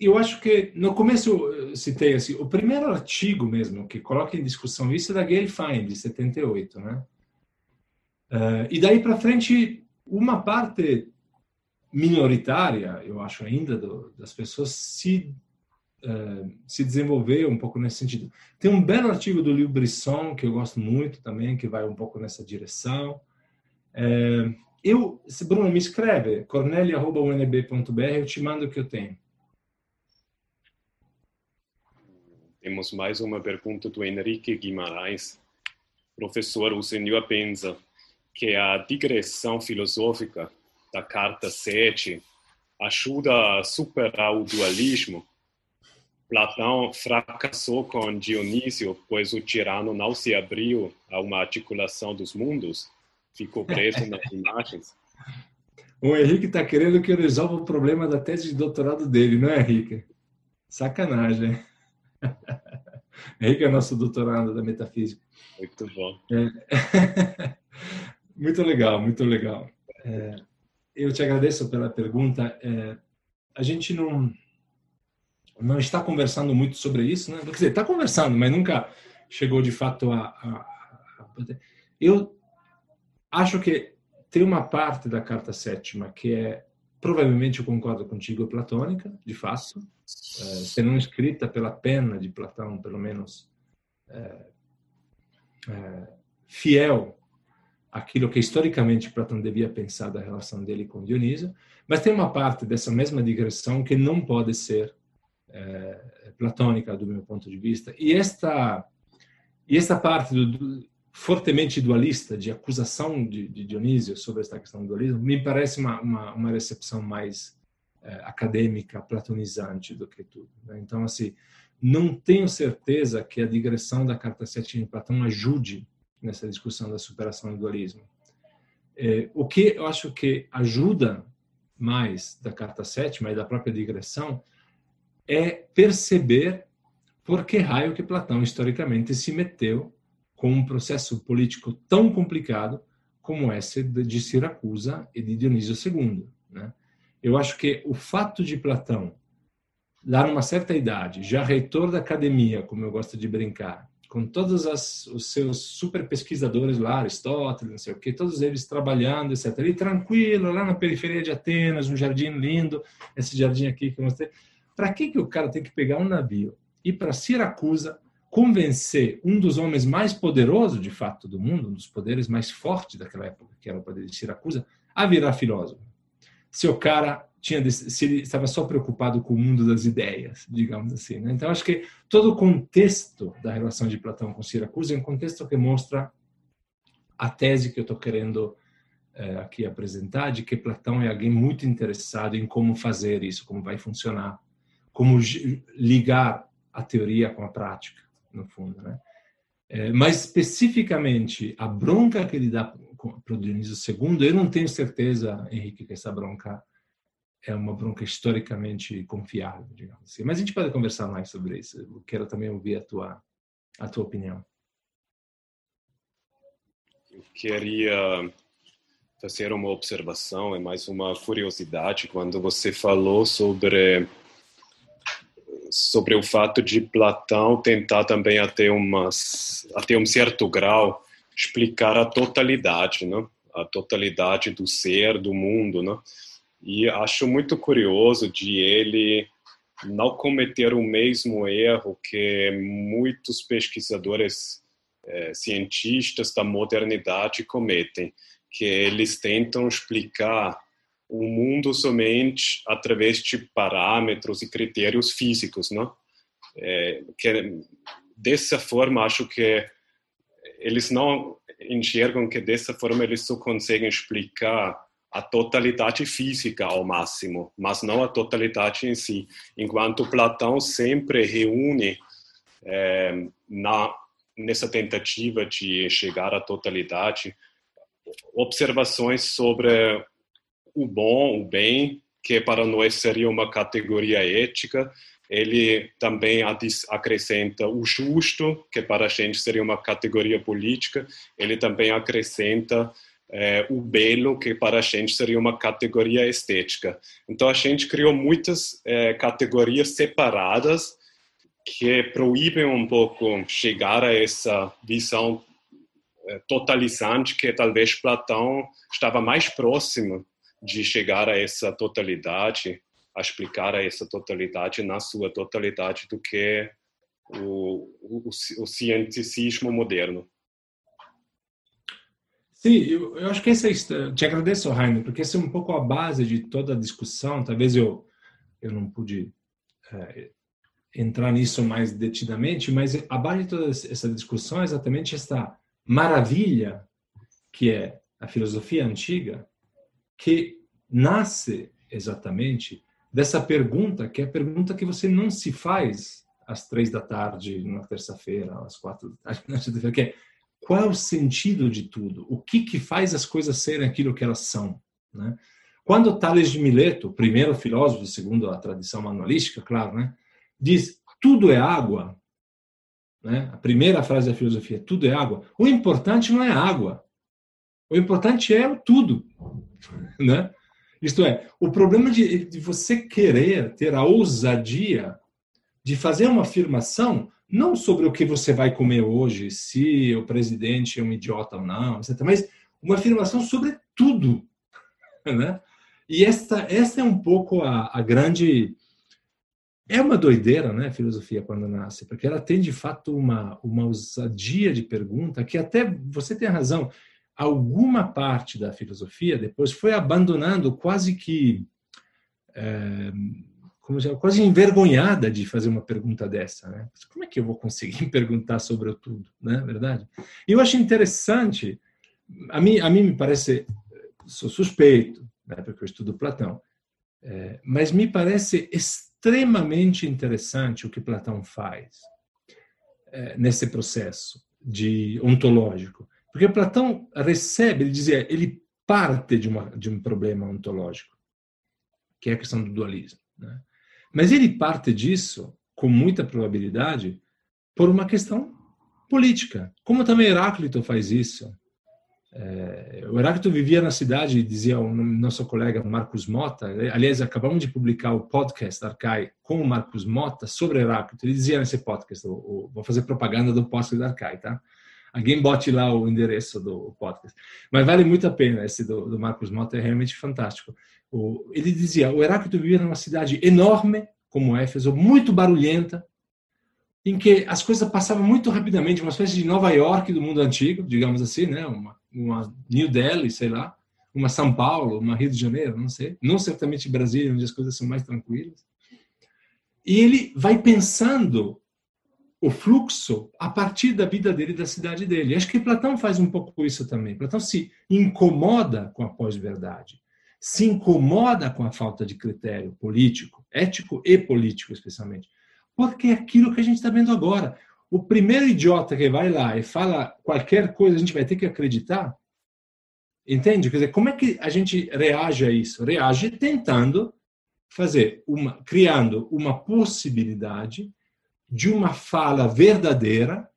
Eu acho que no começo citei assim, o primeiro artigo mesmo que coloca em discussão isso é da Gail Fine, de 78, né? Uh, e daí para frente uma parte minoritária, eu acho ainda, do, das pessoas se uh, se desenvolver um pouco nesse sentido. Tem um belo artigo do Liu Brisson, que eu gosto muito também, que vai um pouco nessa direção. Uh, eu, se Bruno me escreve, cornelia.unb.br, eu te mando o que eu tenho. Temos mais uma pergunta do Henrique Guimarães. Professor, o senhor pensa que a digressão filosófica da carta 7 ajuda a superar o dualismo. Platão fracassou com Dionísio, pois o tirano não se abriu a uma articulação dos mundos, ficou preso nas *laughs* imagens. O Henrique está querendo que eu resolva o problema da tese de doutorado dele, não é, Henrique? Sacanagem. *laughs* Henrique é nosso doutorado da metafísica. Muito bom. É. *laughs* muito legal, muito legal. É, eu te agradeço pela pergunta. É, a gente não não está conversando muito sobre isso, né? Quer dizer, está conversando, mas nunca chegou de fato a, a, a, Eu acho que tem uma parte da carta sétima que é provavelmente eu concordo contigo, é platônica, de fato, é, escrita pela pena de Platão, pelo menos é, é, fiel àquilo que historicamente Platão devia pensar da relação dele com Dionísio, mas tem uma parte dessa mesma digressão que não pode ser é, platônica do meu ponto de vista. E esta e esta parte do, do, fortemente dualista de acusação de, de, Dionísio sobre esta questão do dualismo me parece uma uma, uma recepção mais é, acadêmica, platonizante do que tudo. Né? Então assim não tenho certeza que a digressão da carta 7 de Platão ajude nessa discussão da superação do dualismo. É, o que eu acho que ajuda mais da carta sétima e da própria digressão é perceber por que raio que Platão historicamente se meteu com um processo político tão complicado como esse de Siracusa e de Dionísio II. Né? Eu acho que o fato de Platão, lá numa certa idade, já reitor da academia, como eu gosto de brincar, com todos as, os seus super pesquisadores lá, Aristóteles, não sei o quê, todos eles trabalhando, etc. E tranquilo, lá na periferia de Atenas, um jardim lindo, esse jardim aqui que eu mostrei. Para que, que o cara tem que pegar um navio, ir para Siracusa, convencer um dos homens mais poderosos, de fato, do mundo, um dos poderes mais fortes daquela época, que era o poder de Siracusa, a virar filósofo? Se o cara tinha se ele estava só preocupado com o mundo das ideias, digamos assim. Né? Então, acho que todo o contexto da relação de Platão com Siracusa é um contexto que mostra a tese que eu estou querendo é, aqui apresentar, de que Platão é alguém muito interessado em como fazer isso, como vai funcionar como ligar a teoria com a prática, no fundo, né? É, mas especificamente a bronca que ele dá para o Dionísio II, eu não tenho certeza, Henrique, que essa bronca é uma bronca historicamente confiável, digamos assim. Mas a gente pode conversar mais sobre isso. Eu quero também ouvir a tua a tua opinião. Eu queria fazer uma observação, é mais uma curiosidade quando você falou sobre sobre o fato de Platão tentar também até umas até um certo grau explicar a totalidade, né? A totalidade do ser, do mundo, né? E acho muito curioso de ele não cometer o mesmo erro que muitos pesquisadores eh, cientistas da modernidade cometem, que eles tentam explicar o mundo somente através de parâmetros e critérios físicos, não? É, que dessa forma acho que eles não enxergam que dessa forma eles só conseguem explicar a totalidade física ao máximo, mas não a totalidade em si. Enquanto Platão sempre reúne é, na nessa tentativa de chegar à totalidade observações sobre o bom, o bem, que para nós seria uma categoria ética, ele também acrescenta o justo, que para a gente seria uma categoria política, ele também acrescenta é, o belo, que para a gente seria uma categoria estética. Então a gente criou muitas é, categorias separadas que proíbem um pouco chegar a essa visão é, totalizante que talvez Platão estava mais próximo de chegar a essa totalidade, a explicar a essa totalidade na sua totalidade do que o, o, o cienticismo moderno. Sim, eu, eu acho que essa é, te agradeço, Rainer, porque essa é um pouco a base de toda a discussão. Talvez eu eu não pude é, entrar nisso mais detidamente, mas a base de toda essa discussão é exatamente esta maravilha que é a filosofia antiga, que nasce exatamente dessa pergunta, que é a pergunta que você não se faz às três da tarde, na terça-feira, às quatro da tarde, *laughs* na terça-feira, que é qual é o sentido de tudo? O que, que faz as coisas serem aquilo que elas são? Né? Quando Tales de Mileto, primeiro filósofo, segundo a tradição manualística, claro, né, diz tudo é água, né? a primeira frase da filosofia, tudo é água, o importante não é água. O importante é o tudo. Né? Isto é, o problema de, de você querer ter a ousadia de fazer uma afirmação não sobre o que você vai comer hoje, se o presidente é um idiota ou não, etc., mas uma afirmação sobre tudo. Né? E esta, esta é um pouco a, a grande. É uma doideira, né, a filosofia, quando nasce, porque ela tem de fato uma, uma ousadia de pergunta que até você tem razão alguma parte da filosofia depois foi abandonando quase que é, como já, quase envergonhada de fazer uma pergunta dessa, né? Como é que eu vou conseguir *laughs* perguntar sobre tudo, né? Verdade? E eu acho interessante, a mim, a mim me parece, sou suspeito, né? Porque eu estudo Platão, é, mas me parece extremamente interessante o que Platão faz é, nesse processo de ontológico porque Platão recebe, ele dizia, ele parte de, uma, de um problema ontológico, que é a questão do dualismo. Né? Mas ele parte disso, com muita probabilidade, por uma questão política. Como também Heráclito faz isso. É, o Heráclito vivia na cidade, dizia o nosso colega Marcos Mota, aliás, acabamos de publicar o podcast Arcai com o Marcos Mota sobre Heráclito. Ele dizia nesse podcast, vou fazer propaganda do podcast Arcai, tá? Alguém bote lá o endereço do podcast. Mas vale muito a pena esse do, do Marcos Mota, é realmente fantástico. O, ele dizia: o Heráclito vivia numa cidade enorme, como Éfeso, muito barulhenta, em que as coisas passavam muito rapidamente, uma espécie de Nova York do mundo antigo, digamos assim, né? uma, uma New Delhi, sei lá, uma São Paulo, uma Rio de Janeiro, não sei. Não certamente Brasília, onde as coisas são mais tranquilas. E ele vai pensando o fluxo a partir da vida dele da cidade dele. Acho que Platão faz um pouco isso também. Platão se incomoda com a pós-verdade, se incomoda com a falta de critério político, ético e político, especialmente, porque é aquilo que a gente está vendo agora. O primeiro idiota que vai lá e fala qualquer coisa, a gente vai ter que acreditar. Entende? Quer dizer, como é que a gente reage a isso? Reage tentando fazer uma, criando uma possibilidade de uma fala verdadeira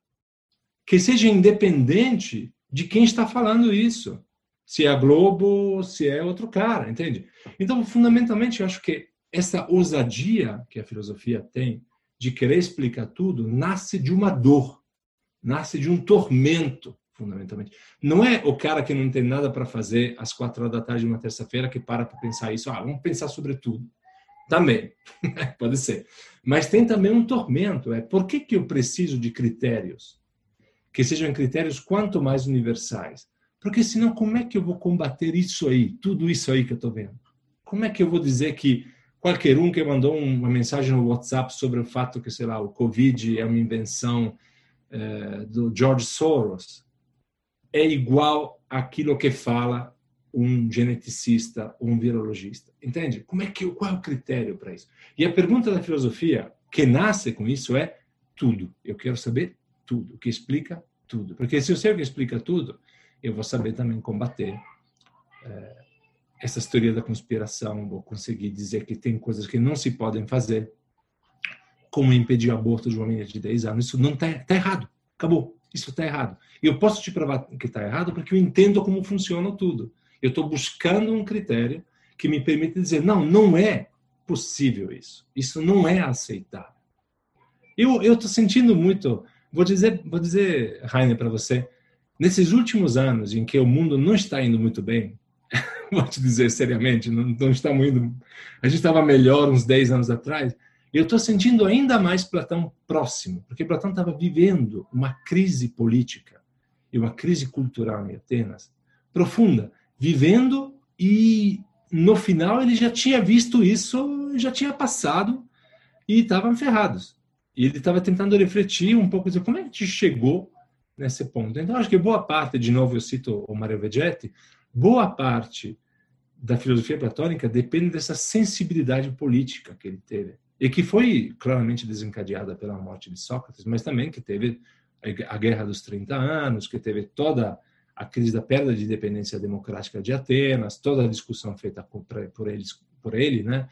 que seja independente de quem está falando isso. Se é a Globo, se é outro cara, entende? Então, fundamentalmente, eu acho que essa ousadia que a filosofia tem de querer explicar tudo nasce de uma dor, nasce de um tormento, fundamentalmente. Não é o cara que não tem nada para fazer às quatro horas da tarde de uma terça-feira que para para pensar isso. Ah, vamos pensar sobre tudo. Também, *laughs* pode ser. Mas tem também um tormento, é por que, que eu preciso de critérios? Que sejam critérios quanto mais universais. Porque senão como é que eu vou combater isso aí, tudo isso aí que eu estou vendo? Como é que eu vou dizer que qualquer um que mandou uma mensagem no WhatsApp sobre o fato que, sei lá, o Covid é uma invenção é, do George Soros, é igual àquilo que fala um geneticista ou um virologista. Entende? Como é que qual é o critério para isso? E a pergunta da filosofia que nasce com isso é tudo. Eu quero saber tudo, o que explica tudo. Porque se eu sei o que explica tudo, eu vou saber também combater é, essa teoria da conspiração, vou conseguir dizer que tem coisas que não se podem fazer, como impedir o aborto de uma menina de 10 anos. Isso não está tá errado. Acabou. Isso está errado. E eu posso te provar que está errado porque eu entendo como funciona tudo. Eu estou buscando um critério que me permite dizer, não, não é possível isso. Isso não é aceitável. Eu estou sentindo muito, vou dizer, vou dizer, Rainer, para você, nesses últimos anos em que o mundo não está indo muito bem, *laughs* vou te dizer seriamente, não, não estamos indo, a gente estava melhor uns 10 anos atrás, eu estou sentindo ainda mais Platão próximo, porque Platão estava vivendo uma crise política e uma crise cultural em Atenas profunda vivendo e no final ele já tinha visto isso, já tinha passado e estavam ferrados. E ele estava tentando refletir um pouco, dizer, como é que a gente chegou nesse ponto? Então, acho que boa parte, de novo eu cito o Mario Vegetti, boa parte da filosofia platônica depende dessa sensibilidade política que ele teve. E que foi claramente desencadeada pela morte de Sócrates, mas também que teve a Guerra dos 30 Anos, que teve toda a crise da perda de independência democrática de Atenas, toda a discussão feita por, eles, por ele, né,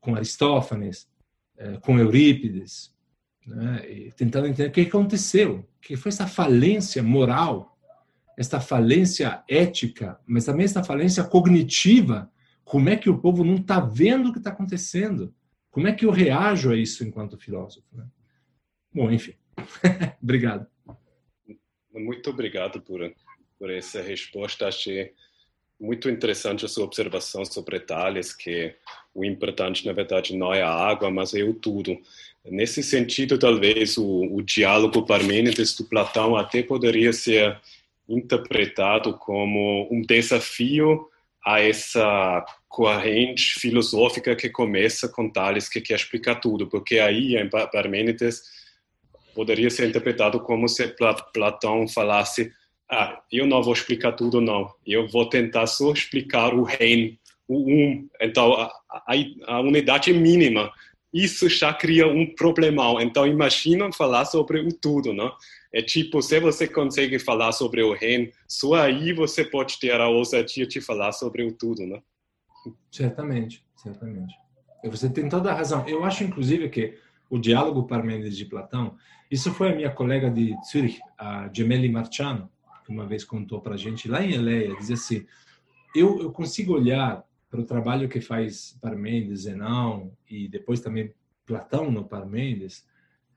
com Aristófanes, eh, com Eurípides, né? Tentando entender o que aconteceu, que foi essa falência moral, esta falência ética, mas também essa falência cognitiva. Como é que o povo não está vendo o que está acontecendo? Como é que eu reajo a isso enquanto filósofo? Né? Bom, enfim. *laughs* obrigado. Muito obrigado por, por essa resposta. Achei muito interessante a sua observação sobre Tales, que o importante, na verdade, não é a água, mas é o tudo. Nesse sentido, talvez o, o diálogo Parmênides do Platão até poderia ser interpretado como um desafio a essa corrente filosófica que começa com Tales que quer explicar tudo, porque aí em Parmênides poderia ser interpretado como se Platão falasse ah, eu não vou explicar tudo não, eu vou tentar só explicar o reino, o um, então a, a, a unidade é mínima, isso já cria um problemão. Então, imagina falar sobre o tudo, não? É tipo, se você consegue falar sobre o reino, só aí você pode ter a ousadia de falar sobre o tudo, não? Certamente, certamente. Você tem toda a razão. Eu acho, inclusive, que o diálogo Parmênides de Platão, isso foi a minha colega de Zurich, a Gemelli Marciano, que uma vez contou para a gente lá em Eleia, dizia assim, eu, eu consigo olhar para o trabalho que faz Parmênides, Zenão e depois também Platão no Parmênides,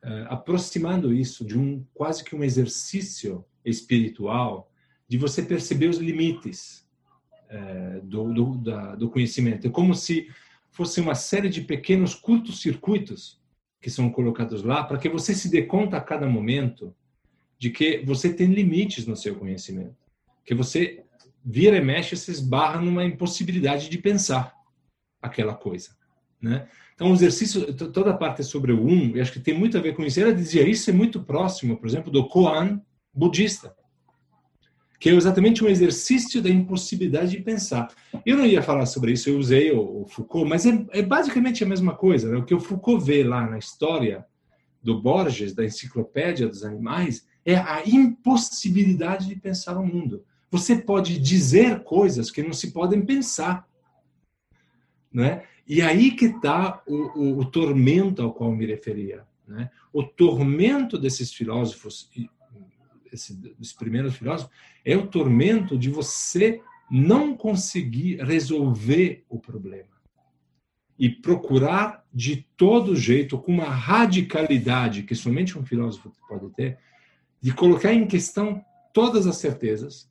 uh, aproximando isso de um quase que um exercício espiritual de você perceber os limites uh, do, do, da, do conhecimento. É como se fosse uma série de pequenos curtos-circuitos que são colocados lá para que você se dê conta a cada momento de que você tem limites no seu conhecimento, que você vira e mexe, se esbarra numa impossibilidade de pensar aquela coisa, né? Então, o exercício, toda a parte sobre o um, eu acho que tem muito a ver com isso. Ela dizia isso é muito próximo, por exemplo, do Koan budista, que é exatamente um exercício da impossibilidade de pensar. Eu não ia falar sobre isso, eu usei o, Foucault, mas é, é basicamente a mesma coisa. Né? O que o Foucault vê lá na história do Borges, da Enciclopédia dos Animais, é a impossibilidade de pensar o mundo. Você pode dizer coisas que não se podem pensar. Né? E aí que está o, o, o, tormento ao qual me referia. Né? O tormento desses filósofos, esse, dos primeiros filósofos, é o tormento de você não conseguir resolver o problema e procurar de todo jeito, com uma radicalidade que somente um filósofo pode ter, de colocar em questão todas as certezas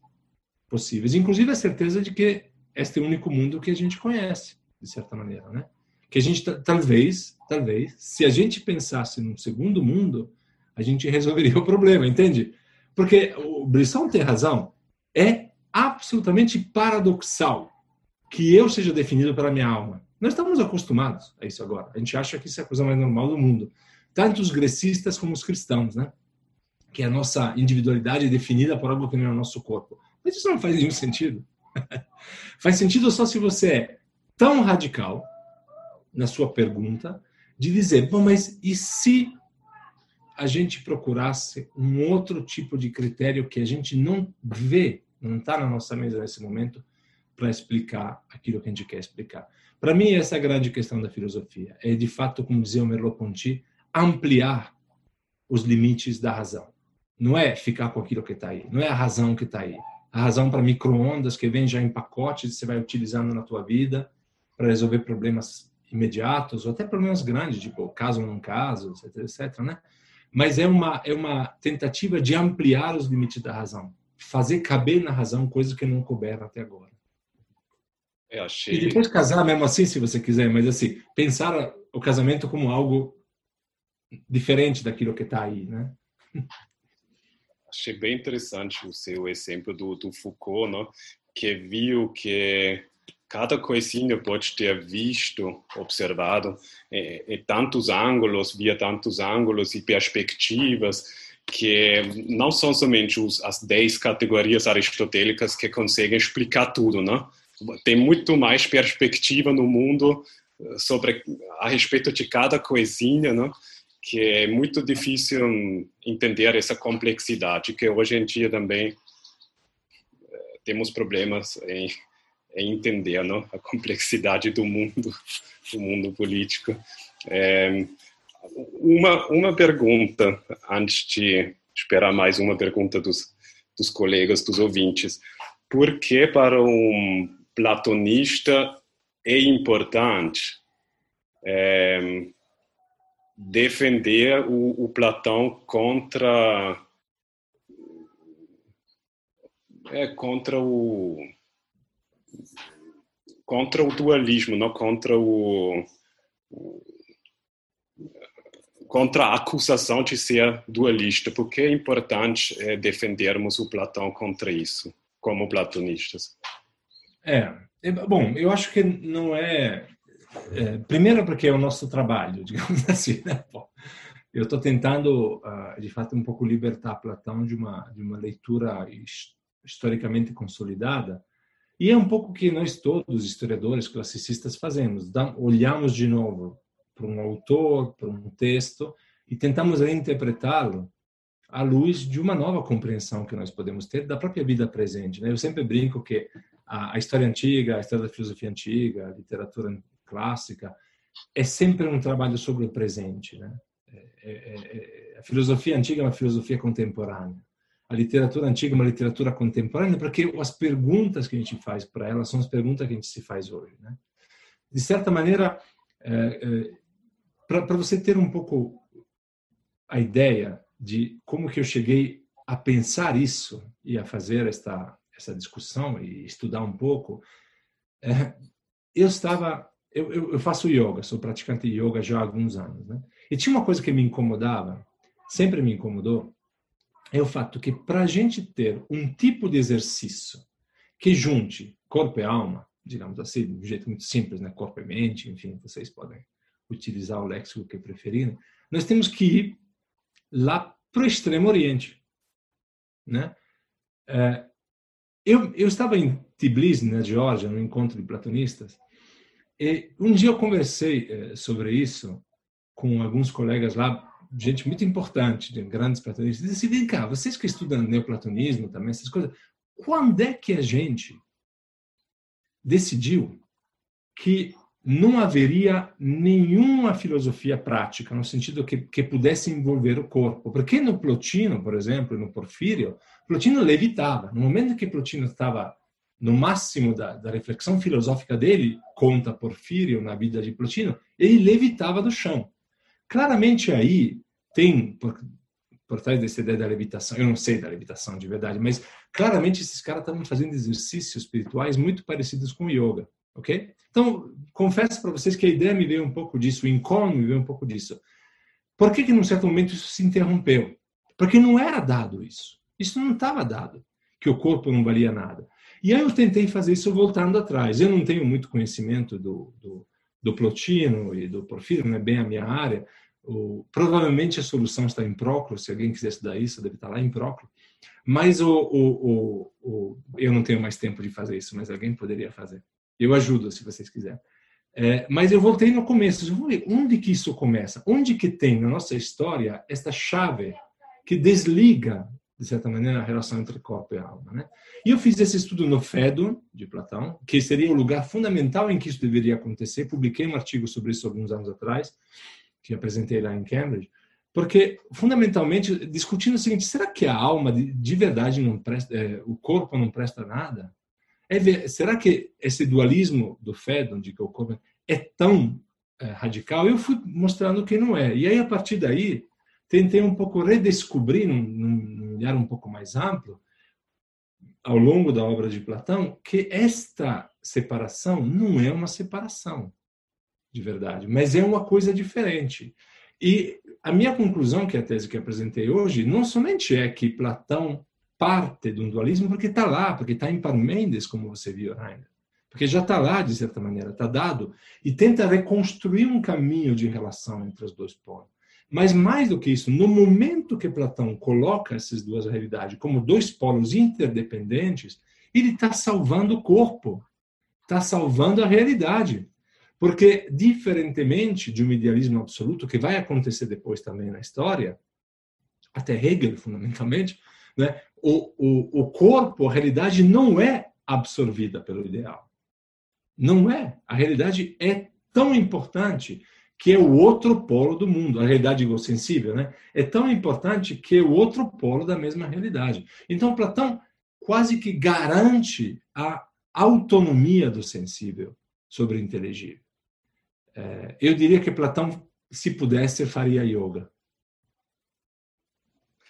possíveis, inclusive a certeza de que este é o único mundo que a gente conhece, de certa maneira, né? Que a gente talvez, talvez, se a gente pensasse num segundo mundo, a gente resolveria *laughs* o problema, entende? Porque o Brisson tem razão, é absolutamente paradoxal que eu seja definido pela minha alma. Nós estamos acostumados a isso agora. A gente acha que isso é a coisa mais normal do mundo. Tanto os grecistas como os cristãos, né? Que a nossa individualidade é definida por algo que não é o nosso corpo. Mas isso não faz nenhum sentido. *laughs* faz sentido só se você é tão radical na sua pergunta de dizer, bom, mas e se a gente procurasse um outro tipo de critério que a gente não vê, não está na nossa mesa nesse momento, para explicar aquilo que a gente quer explicar. Para mim, essa é a grande questão da filosofia. É, de fato, como dizia o Merleau-Ponty, ampliar os limites da razão. Não é ficar com aquilo que está aí. Não é a razão que está aí a razão para microondas que vem já em pacotes e você vai utilizando na tua vida para resolver problemas imediatos ou até problemas grandes, tipo caso ou não caso, etc, etc, né? Mas é uma é uma tentativa de ampliar os limites da razão, fazer caber na razão coisas que não couberam até agora. Eu achei... E depois casar mesmo assim, se você quiser, mas assim, pensar o casamento como algo diferente daquilo que está aí, né? Achei bem interessante o seu exemplo do, do Foucault, não? que viu que cada coisinha pode ter visto, observado em, em tantos ângulos, via tantos ângulos e perspectivas, que não são somente os, as dez categorias aristotélicas que conseguem explicar tudo, não? Tem muito mais perspectiva no mundo eh, sobre a respeito de cada coisinha, não? Que é muito difícil entender essa complexidade, que hoje em dia também eh, temos problemas em, em entender não? a complexidade do mundo, do mundo político. É, uma, uma pergunta, antes de esperar mais uma pergunta dos, dos colegas, dos ouvintes. Por que para um platonista é importante é, defender o, o, Platão contra é, contra o contra o dualismo, não contra o contra a acusação de ser dualista. Por que é importante é, defendermos o Platão contra isso, como platonistas? É bom, eu acho que não é, é primeiro porque é o nosso trabalho, *laughs* digamos assim, né? Bom, eu estou tentando, uh, de fato, um pouco libertar Platão de uma de uma leitura historicamente consolidada e é um pouco o que nós todos, historiadores, classicistas, fazemos. olhamos de novo para um autor, para um texto, e tentamos reinterpretá-lo à luz de uma nova compreensão que nós podemos ter da própria vida presente. Né? Eu sempre brinco que a, história antiga, a história da filosofia antiga, a literatura clássica, é sempre um trabalho sobre o presente. Né? É, é, é, a filosofia antiga é uma filosofia contemporânea a literatura antiga é uma literatura contemporânea, porque as perguntas que a gente faz para ela são as perguntas que a gente se faz hoje. Né? De certa maneira, é, é, para você ter um pouco a ideia de como que eu cheguei a pensar isso e a fazer esta essa discussão e estudar um pouco, é, eu estava eu, eu, eu, faço yoga, sou praticante de yoga já há alguns anos, né? E tinha uma coisa que me incomodava, sempre me incomodou, é o fato que para a gente ter um tipo de exercício que junte corpo e alma, digamos assim, de um jeito muito simples, né? corpo e mente, enfim, vocês podem utilizar o léxico que preferirem, nós temos que ir lá para o extremo oriente. Né? É, eu, eu estava em Tbilisi, na Geórgia, no encontro de platonistas, e um dia eu conversei é, sobre isso com alguns colegas lá gente muito importante, de grandes platonistas, diz assim, vem cá, vocês que estudam neoplatonismo também, essas coisas, quando é que a gente decidiu que não haveria nenhuma filosofia prática, no sentido que, que pudesse envolver o corpo. Porque no Plotino, por exemplo, no Porfírio, Plotino levitava. No momento que Plotino estava no máximo da, da reflexão filosófica dele, conta Porfírio na vida de Plotino, ele levitava do chão. Claramente aí tem por, por trás dessa ideia da levitação, eu não sei da levitação de verdade, mas claramente esses caras estavam fazendo exercícios espirituais muito parecidos com o yoga, ok? Então, confesso para vocês que a ideia me veio um pouco disso, o incômodo me veio um pouco disso. Por que que num certo momento isso se interrompeu? Porque não era dado isso. Isso não estava dado, que o corpo não valia nada. E aí eu tentei fazer isso voltando atrás. Eu não tenho muito conhecimento do, do do Plotino e do Porfírio, não é bem a minha área. O, provavelmente a solução está em Proclo, se alguém quiser estudar isso, deve estar lá em Proclo. Mas o, o, o, eu não tenho mais tempo de fazer isso, mas alguém poderia fazer. Eu ajudo, se vocês quiserem. É, mas eu voltei no começo. Eu onde que isso começa. Onde que tem na nossa história esta chave que desliga de certa maneira, a relação entre corpo e alma. Né? E eu fiz esse estudo no Fedon, de Platão, que seria o lugar fundamental em que isso deveria acontecer. Publiquei um artigo sobre isso alguns anos atrás, que apresentei lá em Cambridge, porque, fundamentalmente, discutindo o seguinte, será que a alma de, de verdade não presta, é, o corpo não presta nada? É, será que esse dualismo do Fedon, de que o corpo é tão é, radical? Eu fui mostrando que não é. E aí, a partir daí, tentei um pouco redescobrir, num, num olhar um pouco mais amplo, ao longo da obra de Platão, que esta separação não é uma separação de verdade, mas é uma coisa diferente. E a minha conclusão, que é a tese que apresentei hoje, não somente é que Platão parte de um dualismo porque está lá, porque está em Parmênides, como você viu, Rainer. Porque já está lá, de certa maneira, está dado, e tenta reconstruir um caminho de relação entre os dois pontos. Mas mais do que isso, no momento que Platão coloca essas duas realidades como dois polos interdependentes, ele está salvando o corpo, está salvando a realidade. Porque, diferentemente de um idealismo absoluto, que vai acontecer depois também na história, até Hegel, fundamentalmente, né, o, o, o corpo, a realidade não é absorvida pelo ideal. Não é. A realidade é tão importante que é o outro polo do mundo, a realidade egossensível, né? É tão importante que é o outro polo da mesma realidade. Então, Platão quase que garante a autonomia do sensível sobre o inteligível. É, eu diria que Platão, se pudesse, faria yoga.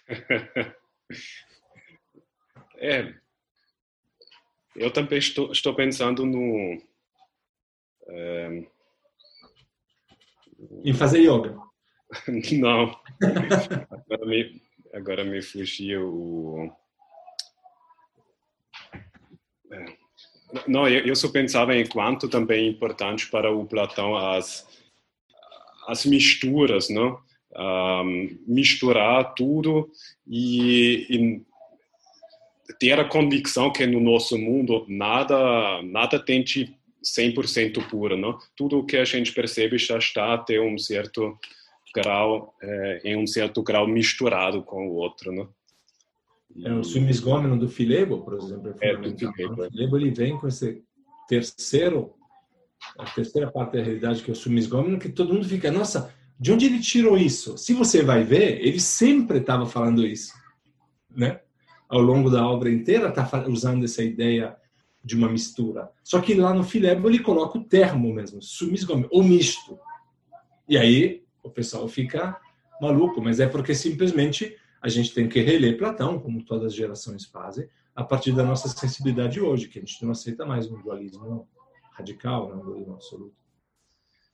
*laughs* É, eu também estou, estou pensando no. É, em fazer yoga? *laughs* Não. agora, me, agora me fugiu o. É, não, eu, só pensava em quanto também é importante para o Platão as, as misturas, não? Um, misturar tudo e, e ter a convicção que no nosso mundo nada nada tem 100% puro, não? Tudo o que a gente percebe já está até um certo grau, é, em um certo grau misturado com o outro, não? É, o sumisgômeno do Filebo, por exemplo, é, é do Filebo. O Filebo ele vem com esse terceiro, a terceira parte da realidade que é o sumisgômeno, que todo mundo fica, nossa, de onde ele tirou isso? Se você vai ver, ele sempre estava falando isso, né? Ao longo da obra inteira está usando essa ideia de uma mistura. Só que lá no Filebo ele coloca o termo mesmo, sumisgome, ou misto. E aí o pessoal fica maluco, mas é porque simplesmente a gente tem que reler Platão, como todas as gerações fazem, a partir da nossa sensibilidade hoje, que a gente não aceita mais um dualismo radical, né, um dualismo absoluto.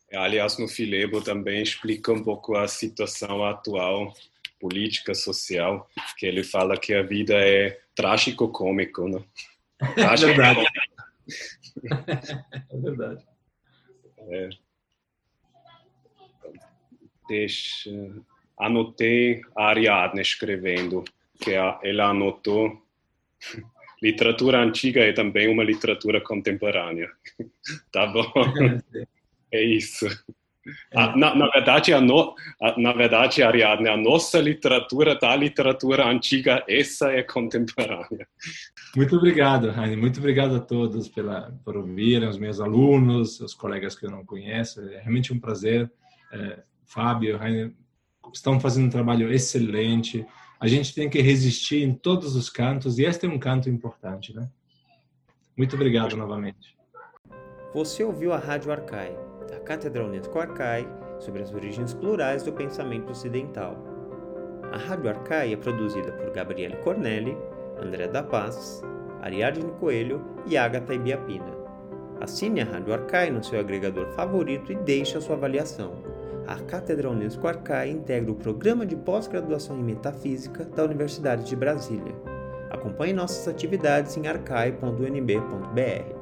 É, aliás, no Filebo também explica um pouco a situação atual política, social, que ele fala que a vida é trágico-cômico, né? É verdade. *laughs* é verdade. É. Deixa... Anotei a Ariadne escrevendo, que ela anotou *laughs* literatura antiga é também uma literatura contemporânea. *laughs* tá bom? É isso. É. Na, na, verdade, a no, a, na verdade, Ariadne, a nossa literatura da literatura antiga, essa é contemporânea. Muito obrigado, Raine. Muito obrigado a todos pela, por ouvirem, os meus alunos, os colegas que eu não conheço. É realmente um prazer. É, Fábio, Raine, estão fazendo um trabalho excelente. A gente tem que resistir em todos os cantos e este é um canto importante, né? Muito obrigado novamente. Você ouviu a Rádio Arcai da Catedral Unesco Arcai sobre as origens plurais do pensamento ocidental. A Rádio Arcai é produzida por Gabriele Cornelli, André da Paz, Ariadne Coelho e Agatha Ibiapina. Assine a Rádio Arcai no seu agregador favorito e deixe a sua avaliação. A Catedral Unesco Arcai integra o programa de pós-graduação em Metafísica da Universidade de Brasília. Acompanhe nossas atividades em arcai.unb.br.